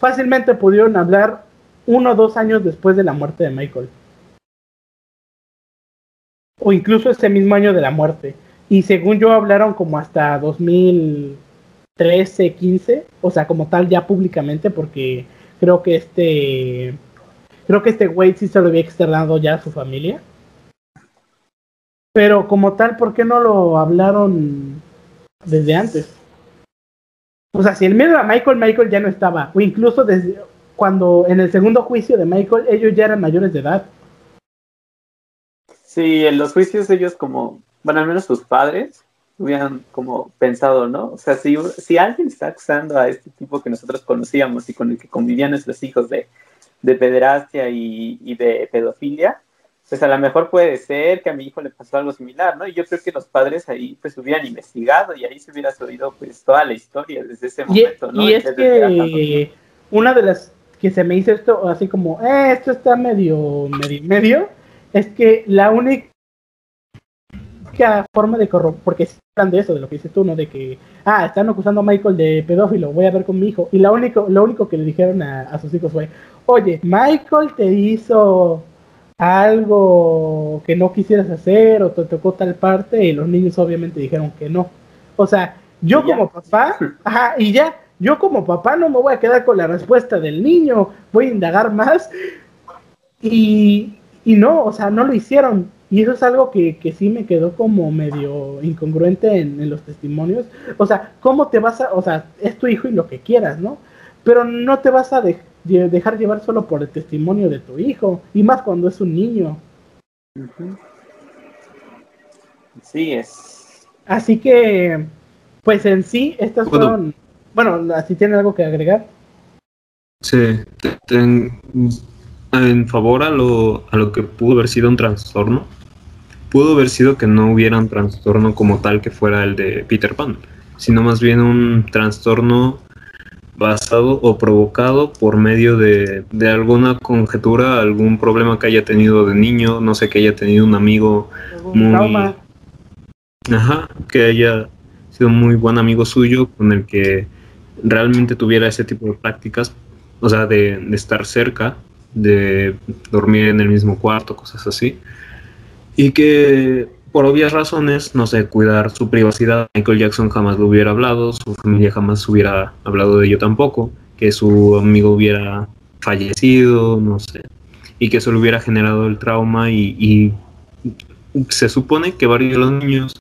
S2: fácilmente pudieron hablar uno o dos años después de la muerte de Michael. O incluso ese mismo año de la muerte. Y según yo hablaron como hasta 2013, 15, o sea, como tal ya públicamente, porque creo que este, creo que este Wade sí se lo había externado ya a su familia. Pero como tal, ¿por qué no lo hablaron desde antes? O sea, si el miedo a Michael, Michael ya no estaba. O incluso desde cuando en el segundo juicio de Michael, ellos ya eran mayores de edad.
S4: Sí, en los juicios ellos como, bueno, al menos sus padres hubieran como pensado, ¿no? O sea, si, si alguien está acusando a este tipo que nosotros conocíamos y con el que convivían nuestros hijos de, de pederastia y, y de pedofilia, pues a lo mejor puede ser que a mi hijo le pasó algo similar, ¿no? Y yo creo que los padres ahí pues hubieran investigado y ahí se hubiera sabido pues toda la historia desde ese momento, ¿no?
S2: Y es que una de las que se me hizo esto así como, eh, esto está medio, medio, medio, es que la única forma de corromper, porque hablan de eso, de lo que dices tú, ¿no? De que, ah, están acusando a Michael de pedófilo, voy a ver con mi hijo. Y lo único, lo único que le dijeron a, a sus hijos fue, oye, Michael te hizo algo que no quisieras hacer o te tocó tal parte y los niños obviamente dijeron que no. O sea, yo como papá, ajá, y ya, yo como papá no me voy a quedar con la respuesta del niño, voy a indagar más y, y no, o sea, no lo hicieron. Y eso es algo que, que sí me quedó como medio incongruente en, en, los testimonios. O sea, ¿cómo te vas a, o sea, es tu hijo y lo que quieras, ¿no? Pero no te vas a dejar dejar llevar solo por el testimonio de tu hijo, y más cuando es un niño.
S4: Sí es.
S2: Así que, pues en sí, estas fueron... Bueno, si tienen algo que agregar.
S3: Sí, en favor a lo, a lo que pudo haber sido un trastorno, pudo haber sido que no hubiera un trastorno como tal que fuera el de Peter Pan, sino más bien un trastorno basado o provocado por medio de, alguna conjetura, algún problema que haya tenido de niño, no sé, que haya tenido un amigo muy... Trauma. Ajá, que haya sido muy buen amigo suyo con el que realmente tuviera ese tipo de prácticas, o sea, de, de estar cerca, de dormir en el mismo cuarto, cosas así. Y que por obvias razones, no sé, cuidar su privacidad. Michael Jackson jamás lo hubiera hablado, su familia jamás hubiera hablado de ello tampoco, que su amigo hubiera fallecido, no sé, y que eso le hubiera generado el trauma y, se supone que varios de los niños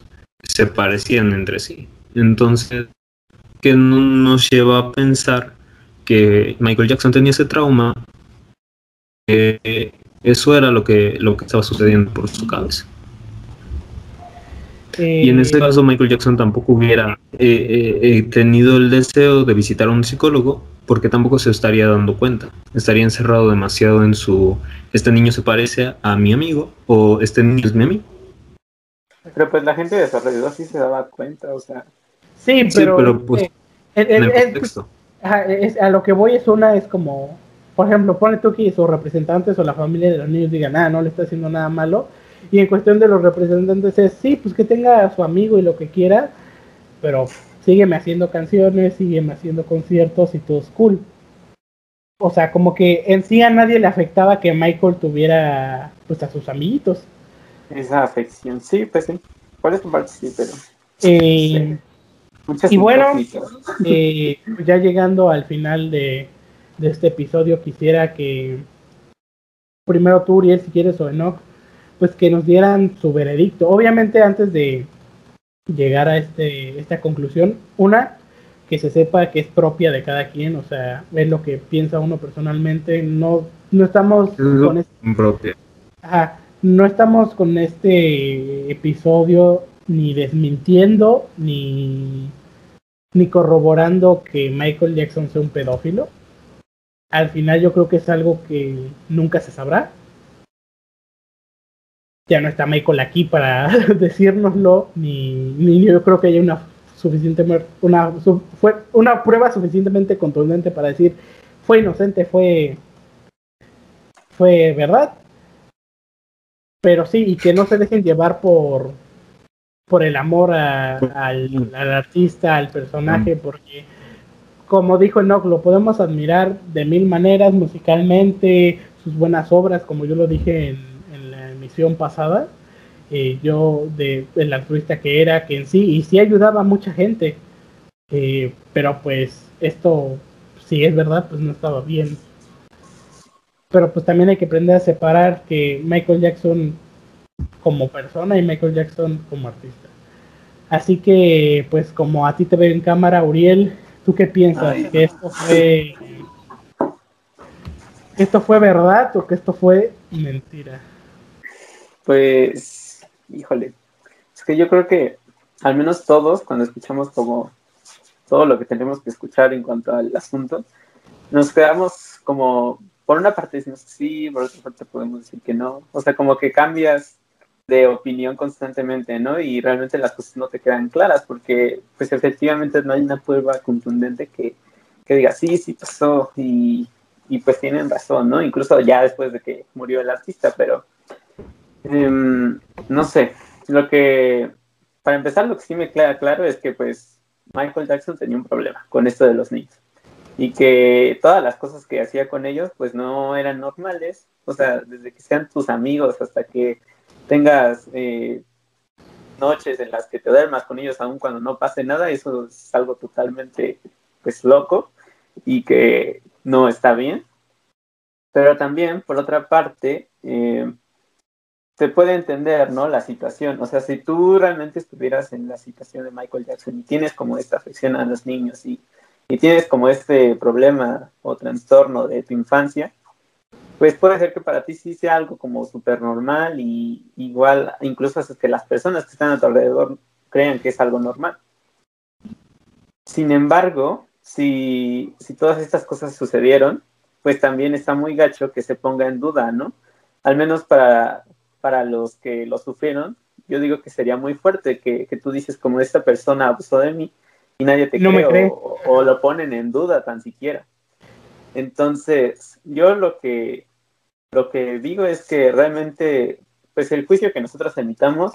S3: se parecían entre sí. Entonces, que nos lleva a pensar que Michael Jackson tenía ese trauma, que eso era lo que, lo que estaba sucediendo por su cabeza y en este caso Michael Jackson tampoco hubiera eh, eh, eh, tenido el deseo de visitar a un psicólogo porque tampoco se estaría dando cuenta. Estaría encerrado demasiado en su, este niño se parece a mi amigo o este niño es mi amigo.
S4: Pero pues la gente de su alrededor sí se daba cuenta, o sea.
S2: Sí, pero, pues, en el contexto. a lo que voy es una, es como, por ejemplo, pone tú que sus representantes o la familia de los niños digan, ah, no le está haciendo nada malo y en cuestión de los representantes es, sí, pues que tenga a su amigo y lo que quiera, pero sígueme haciendo canciones, sígueme haciendo conciertos y todo es cool. O sea, como que en sí a nadie le afectaba que Michael tuviera pues a sus amiguitos.
S4: Esa afección, sí, pues sí. Por eso parte sí, pero...
S2: Eh, y bueno, eh, ya llegando al final de, de, este episodio, quisiera que primero tú, Uriel, si quieres, o Enoch, pues que nos dieran su veredicto. Obviamente antes de llegar a este, esta conclusión, una, que se sepa que es propia de cada quien, o sea, es lo que piensa uno personalmente, no, no estamos con este, no estamos con este episodio ni desmintiendo ni, ni corroborando que Michael Jackson sea un pedófilo. Al final yo creo que es algo que nunca se sabrá ya no está Michael aquí para decírnoslo, ni, ni yo creo que haya una suficiente una, fue una prueba suficientemente contundente para decir fue inocente, fue fue verdad. Pero sí, y que no se dejen llevar por por el amor al, artista, al personaje, porque como dijo Enoch, lo podemos admirar de mil maneras musicalmente, sus buenas obras, como yo lo dije en pasada, eh, yo de el altruista que era, que en sí, y sí ayudaba a mucha gente, eh, pero pues esto, si es verdad, pues no estaba bien. Pero pues también hay que aprender a separar que Michael Jackson como persona y Michael Jackson como artista. Así que, pues como a ti te veo en cámara, Uriel, ¿tú qué piensas? ¿Que esto fue, esto fue verdad o que esto fue mentira?
S4: Pues, híjole, es que yo creo que al menos todos, cuando escuchamos como todo lo que tenemos que escuchar en cuanto al asunto, nos quedamos como por una parte decimos sí, por otra parte podemos decir que no. O sea, como que cambias de opinión constantemente, ¿no? Y realmente las cosas no te quedan claras porque, pues efectivamente no hay una prueba contundente que, que diga, sí, sí pasó y, y, pues tienen razón, ¿no? Incluso ya después de que murió el artista, pero em, no sé, lo que, para empezar, lo que sí me queda claro es que pues Michael Jackson tenía un problema con esto de los niños y que todas las cosas que hacía con ellos pues no eran normales, o sea, desde que sean tus amigos hasta que tengas eh, noches en las que te duermas con ellos aun cuando no pase nada, eso es algo totalmente pues loco y que no está bien. Pero también, por otra parte, eh, se puede entender, ¿no? La situación. O sea, si tú realmente estuvieras en la situación de Michael Jackson y tienes como esta afección a los niños y, y tienes como este problema o trastorno de tu infancia, pues puede ser que para ti sí sea algo como súper normal y igual incluso hace que las personas que están a tu alrededor crean que es algo normal. Sin embargo, si, si todas estas cosas sucedieron, pues también está muy gacho que se ponga en duda, ¿no? Al menos para, para los que lo sufrieron, yo digo que sería muy fuerte que, que tú dices como esta persona abusó de mí y nadie te cree, O, o, lo ponen en duda tan siquiera. Entonces, yo lo que, lo que digo es que realmente, pues el juicio que nosotros emitamos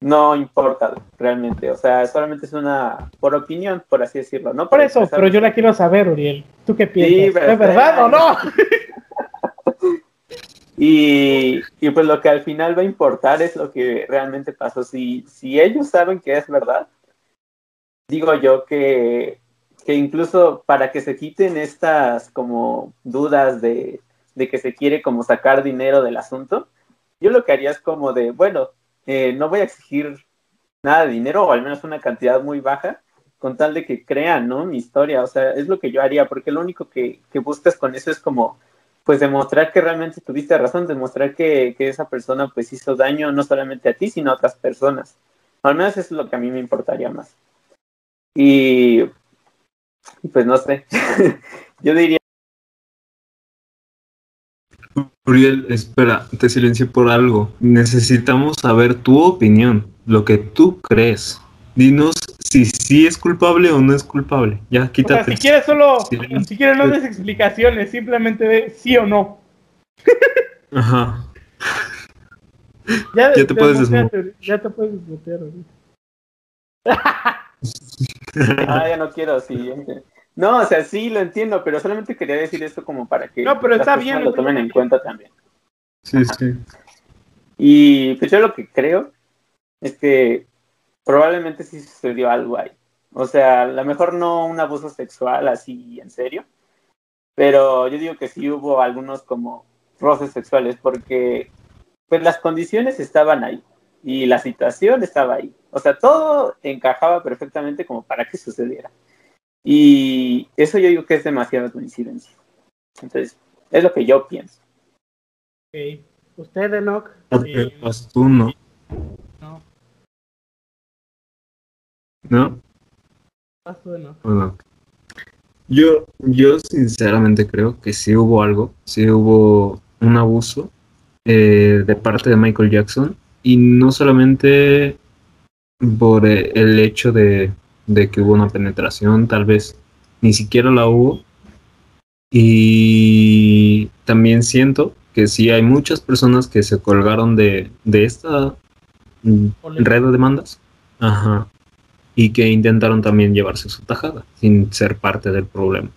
S4: no importa realmente, o sea, solamente es una, por opinión, por así decirlo, ¿no?
S2: Por, eso, pero yo la quiero saber, Uriel. ¿Tú qué piensas? ¿Es verdad o no?
S4: y, pues lo que al final va a importar es lo que realmente pasó. Si, ellos saben que es verdad, digo yo que, incluso para que se quiten estas como dudas de, de que se quiere como sacar dinero del asunto, yo lo que haría es como de, bueno, eh, no voy a exigir nada de dinero o al menos una cantidad muy baja con tal de que crean, ¿no? Mi historia, o sea, es lo que yo haría, porque lo único que, que buscas con eso es como, pues demostrar que realmente tuviste razón, demostrar que, que, esa persona pues hizo daño no solamente a ti, sino a otras personas. Al menos eso es lo que a mí me importaría más. Y, pues no sé, yo diría
S3: Uriel, espera, te silencio por algo. Necesitamos saber tu opinión, lo que tú crees. Dinos si sí es culpable o no es culpable. Ya, quítate.
S2: O sea, si quieres solo, silencio. si quieres no des explicaciones, simplemente de sí o no.
S3: Ajá.
S2: Ya, ya te, puedes desmutear. Ya te puedes desmutear.
S4: ah, ya no quiero, sí. No, o sea, sí lo entiendo, pero solamente quería decir esto como para que
S2: no, pero está bien,
S4: lo tomen en cuenta también.
S3: Sí, sí.
S4: Y pues yo lo que creo es que probablemente sí sucedió algo ahí. O sea, a lo mejor no un abuso sexual así en serio, pero yo digo que sí hubo algunos como roces sexuales porque pues las condiciones estaban ahí y la situación estaba ahí. O sea, todo encajaba perfectamente como para que sucediera. Y eso yo digo que es demasiada coincidencia. Entonces, es lo que yo pienso.
S2: Ok. ¿Usted, Enoch?
S3: Eh, pues tú no.
S2: No.
S3: Bueno. Yo, yo sinceramente creo que sí hubo algo, sí hubo un abuso eh, de parte de Michael Jackson y no solamente por el hecho de de que hubo una penetración, tal vez ni siquiera la hubo. Y también siento que sí hay muchas personas que se colgaron de, de esta red de demandas. Ajá. Y que intentaron también llevarse su tajada sin ser parte del problema.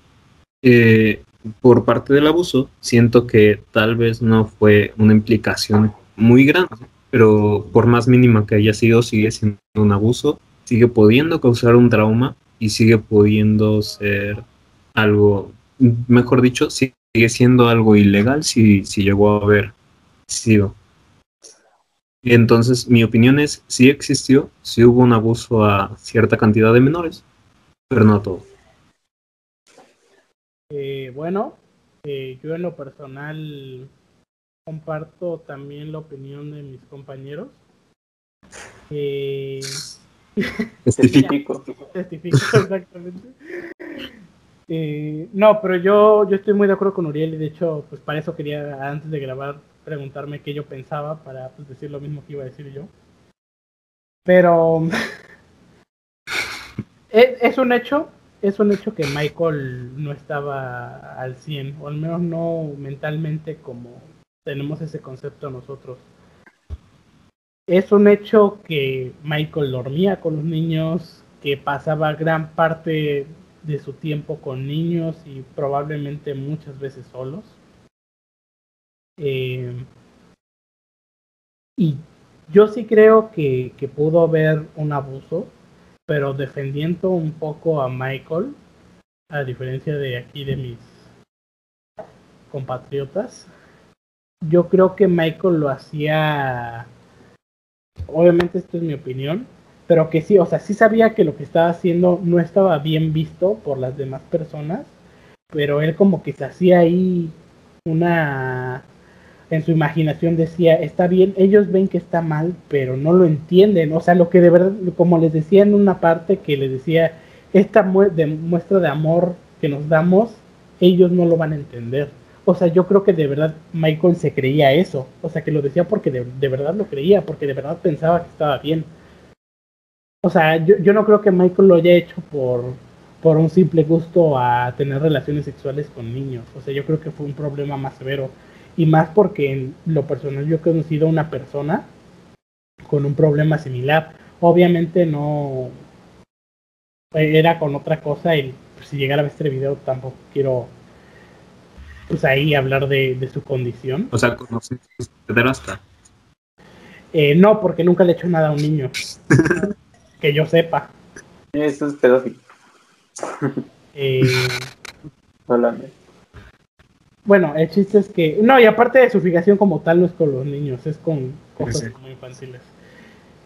S3: Eh, por parte del abuso, siento que tal vez no fue una implicación muy grande, pero por más mínima que haya sido, sigue siendo un abuso sigue pudiendo causar un trauma y sigue pudiendo ser algo, mejor dicho, sigue siendo algo ilegal si, si llegó a haber sido. Y entonces mi opinión es, sí existió, sí hubo un abuso a cierta cantidad de menores, pero no a todo.
S2: Eh, bueno, eh, yo en lo personal comparto también la opinión de mis compañeros. Eh,
S4: Testifico.
S2: Testifico, exactamente. Eh, no, pero yo, yo estoy muy de acuerdo con Uriel y de hecho, pues para eso quería antes de grabar preguntarme qué yo pensaba para pues, decir lo mismo que iba a decir yo. Pero es, un hecho, es un hecho que Michael no estaba al 100, o al menos no mentalmente como tenemos ese concepto nosotros. Es un hecho que Michael dormía con los niños, que pasaba gran parte de su tiempo con niños y probablemente muchas veces solos. Eh, y yo sí creo que, que, pudo haber un abuso, pero defendiendo un poco a Michael, a diferencia de aquí de mis compatriotas, yo creo que Michael lo hacía, obviamente esto es mi opinión, pero que sí, o sea, sí sabía que lo que estaba haciendo no estaba bien visto por las demás personas, pero él como que se hacía ahí una en su imaginación decía, está bien, ellos ven que está mal, pero no lo entienden. O sea, lo que de verdad, como les decía en una parte que les decía, esta muestra de amor que nos damos, ellos no lo van a entender. O sea, yo creo que de verdad Michael se creía eso. O sea, que lo decía porque de, verdad lo creía, porque de verdad pensaba que estaba bien. O sea, yo, yo no creo que Michael lo haya hecho por, por un simple gusto a tener relaciones sexuales con niños. O sea, yo creo que fue un problema más severo y más porque en lo personal yo he conocido a una persona con un problema similar. Obviamente no era con otra cosa y si llegara a ver este video tampoco quiero pues ahí hablar de, su condición.
S3: O sea, ¿conoces pederasta?
S2: Eh, no, porque nunca le he hecho nada a un niño. que yo sepa.
S4: Eso es pedófilo.
S2: eh, bueno, el chiste es que. No, y aparte de su fijación como tal, no es con los niños, es con cosas muy infantiles.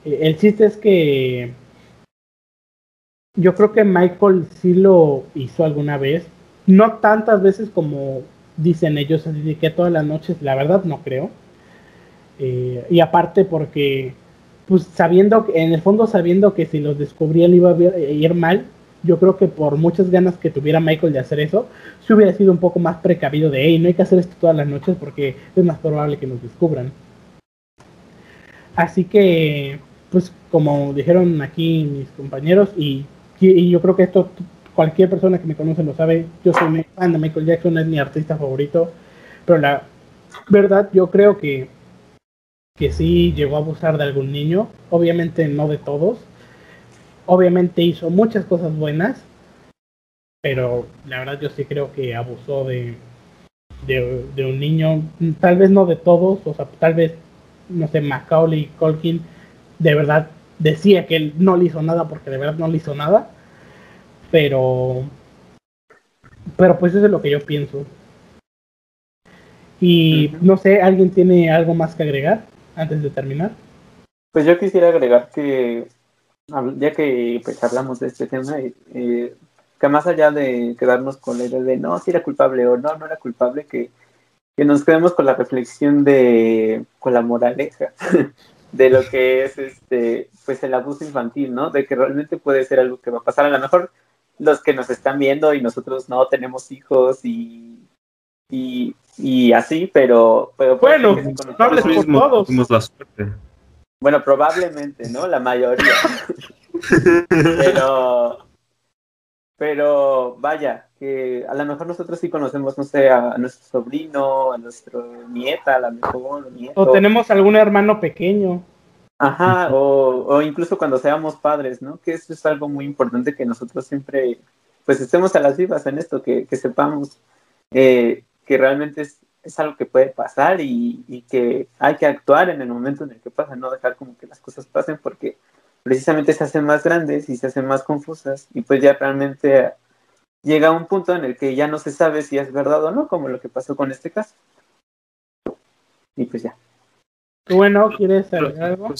S2: Eh, el chiste es que. Yo creo que Michael sí lo hizo alguna vez. No tantas veces como dicen ellos, así que todas las noches, la verdad no creo. Eh, y aparte porque, pues sabiendo, en el fondo sabiendo que si los descubrían iba a ir mal, yo creo que por muchas ganas que tuviera Michael de hacer eso, si hubiera sido un poco más precavido de, hey, no hay que hacer esto todas las noches porque es más probable que nos descubran. Así que, pues como dijeron aquí mis compañeros, y, yo creo que esto cualquier persona que me conoce lo sabe, yo soy fan de Michael Jackson, es mi artista favorito, pero la verdad yo creo que, que sí llegó a abusar de algún niño, obviamente no de todos, obviamente hizo muchas cosas buenas, pero la verdad yo sí creo que abusó de, de, un niño, tal vez no de todos, o sea, tal vez, no sé, Macaulay Colkin de verdad decía que él no le hizo nada porque de verdad no le hizo nada, pero, pero pues eso es lo que yo pienso. Y no sé, ¿alguien tiene algo más que agregar antes de terminar?
S4: Pues yo quisiera agregar que ya que pues hablamos de este tema, eh, que más allá de quedarnos con la idea de no, si era culpable o no, no era culpable, que, que nos quedemos con la reflexión de, con la moraleja de lo que es este, pues el abuso infantil, ¿no? De que realmente puede ser algo que va a pasar. A lo mejor los que nos están viendo y nosotros no tenemos hijos y, y, y así, pero, pero
S2: bueno, por todos.
S3: la suerte.
S4: Bueno, probablemente, ¿no? La mayoría. pero, pero vaya, que a lo mejor nosotros sí conocemos, no sé, a nuestro sobrino, a nuestra nieta, a lo mejor, nieto.
S2: O tenemos algún hermano pequeño.
S4: Ajá, o, o incluso cuando seamos padres, ¿no? Que eso es algo muy importante que nosotros siempre, pues estemos a las vivas en esto, que, que sepamos eh, que realmente es, es algo que puede pasar y, que hay que actuar en el momento en el que pasa, no dejar como que las cosas pasen porque precisamente se hacen más grandes y se hacen más confusas y pues ya realmente llega un punto en el que ya no se sabe si es verdad o no, como lo que pasó con este caso. Y pues ya.
S2: Bueno, ¿quieres agregar algo?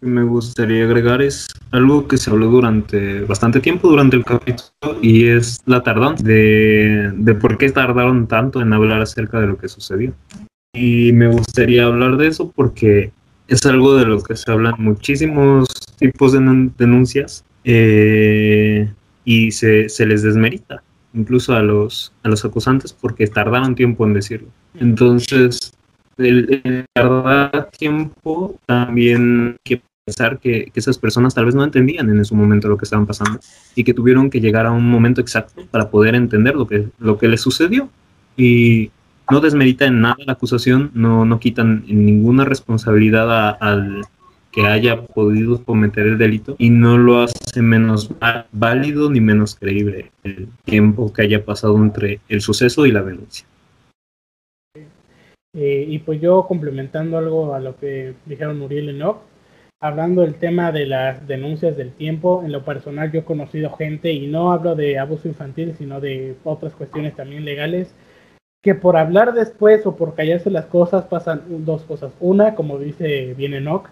S3: Me gustaría agregar es algo que se habló durante bastante tiempo durante el capítulo y es la tardanza de, de por qué tardaron tanto en hablar acerca de lo que sucedió. Y me gustaría hablar de eso porque es algo de lo que se hablan muchísimos tipos de denuncias eh, y se, se, les desmerita. incluso a los, a los acusantes, porque tardaron tiempo en decirlo. Entonces, el, tardar tiempo también que pensar que, esas personas tal vez no entendían en ese momento lo que estaban pasando y que tuvieron que llegar a un momento exacto para poder entender lo que, lo que les sucedió. Y no desmerita en nada la acusación, no, no quitan ninguna responsabilidad al que haya podido cometer el delito y no lo hace menos válido ni menos creíble el tiempo que haya pasado entre el suceso y la denuncia.
S2: Eh, y pues yo complementando algo a lo que dijeron Uriel y Enoch, hablando del tema de las denuncias del tiempo, en lo personal yo he conocido gente, y no hablo de abuso infantil, sino de otras cuestiones también legales, que por hablar después o por callarse las cosas pasan dos cosas. Una, como dice bien Enoch,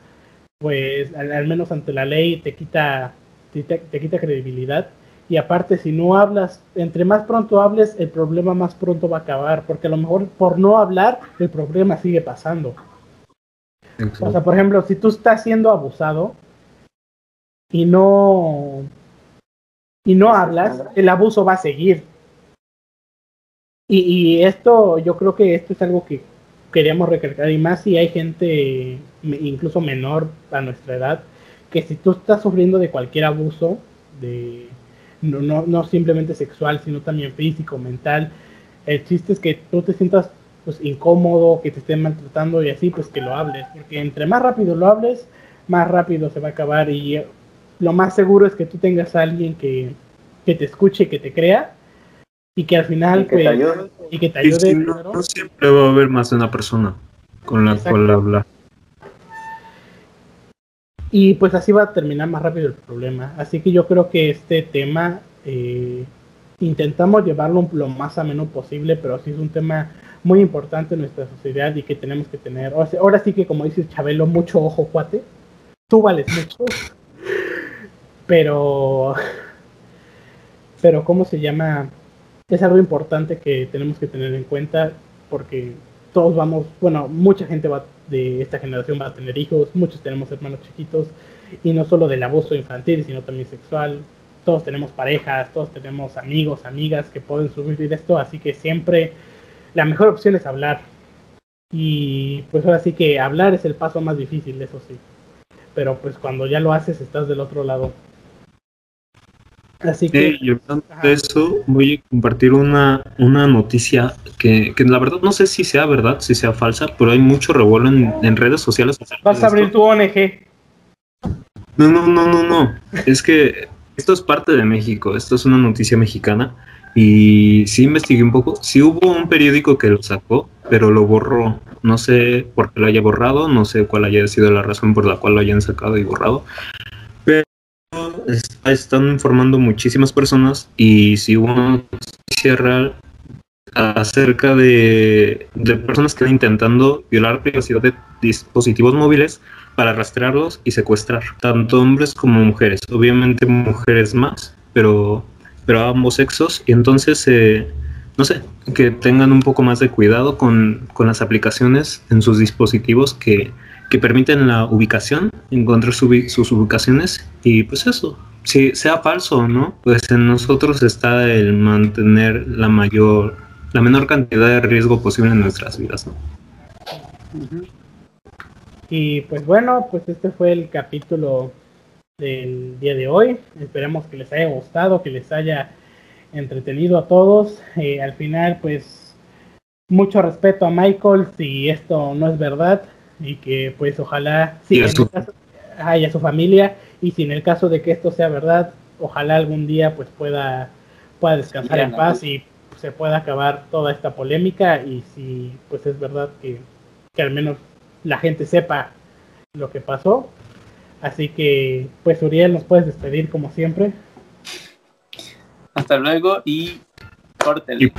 S2: pues al, menos ante la ley te quita, te quita credibilidad. Y aparte, si no hablas, entre más pronto hables, el problema más pronto va a acabar, porque a lo mejor por no hablar, el problema sigue pasando. O sea, por ejemplo, si tú estás siendo abusado y no y no hablas, el abuso va a seguir. Y, y esto, yo creo que esto es algo que queríamos recalcar, y más si hay gente incluso menor a nuestra edad, que si tú estás sufriendo de cualquier abuso, de, no, no, no simplemente sexual, sino también físico, mental. El chiste es que tú te sientas pues incómodo, que te estén maltratando y así, pues que lo hables, porque entre más rápido lo hables, más rápido se va a acabar. Y lo más seguro es que tú tengas a alguien que, que te escuche, que te crea. Y que al final
S4: y que te pues, ayude,
S2: y que te ayude
S3: no, siempre va a haber más de una persona con la cual hablar.
S2: Y pues así va a terminar más rápido el problema. Así que yo creo que este tema eh, intentamos llevarlo lo más ameno posible, pero sí es un tema muy importante en nuestra sociedad y que tenemos que tener. ahora sí que como dice Chabelo, mucho ojo, cuate. Tú vales mucho. Pero, pero ¿cómo se llama? Es algo importante que tenemos que tener en cuenta porque todos vamos, bueno, mucha gente va de esta generación va a tener hijos, muchos tenemos hermanos chiquitos, y no solo del abuso infantil, sino también sexual. Todos tenemos parejas, todos tenemos amigos, amigas que pueden sufrir esto, así que siempre la mejor opción es hablar. Y pues ahora sí que hablar es el paso más difícil, eso sí. Pero pues cuando ya lo haces estás del otro lado.
S3: Así que. Sí, yo de eso voy a compartir una, una noticia que, que, la verdad no sé si sea verdad, si sea falsa, pero hay mucho revuelo en, redes sociales.
S2: Vas a abrir tu ONG.
S3: No, no, no, no, no. Es que esto es parte de México, esto es una noticia mexicana. Y sí investigué un poco. Sí hubo un periódico que lo sacó, pero lo borró. No sé por qué lo haya borrado, no sé cuál haya sido la razón por la cual lo hayan sacado y borrado están informando muchísimas personas y si hubo una noticia real acerca de, personas que están intentando violar la privacidad de dispositivos móviles para rastrearlos y secuestrar, tanto hombres como mujeres, obviamente mujeres más, pero, pero ambos sexos, y entonces, eh, no sé, que tengan un poco más de cuidado con, con las aplicaciones en sus dispositivos que, que permiten la ubicación, encontrar sus ubicaciones y pues eso, si sea falso o no, pues en nosotros está el mantener la mayor, la menor cantidad de riesgo posible en nuestras vidas.
S2: Y pues bueno, pues este fue el capítulo del día de hoy. Esperemos que les haya gustado, que les haya entretenido a todos. Eh, al final, pues mucho respeto a Michael si esto no es verdad y que pues ojalá sí, y, a su... a su familia y si en el caso de que esto sea verdad ojalá algún día pues pueda pueda descansar en paz y se pueda acabar toda esta polémica y si pues es verdad que, que al menos la gente sepa lo que pasó así que pues Uriel nos puedes despedir como siempre
S4: hasta luego y córtele.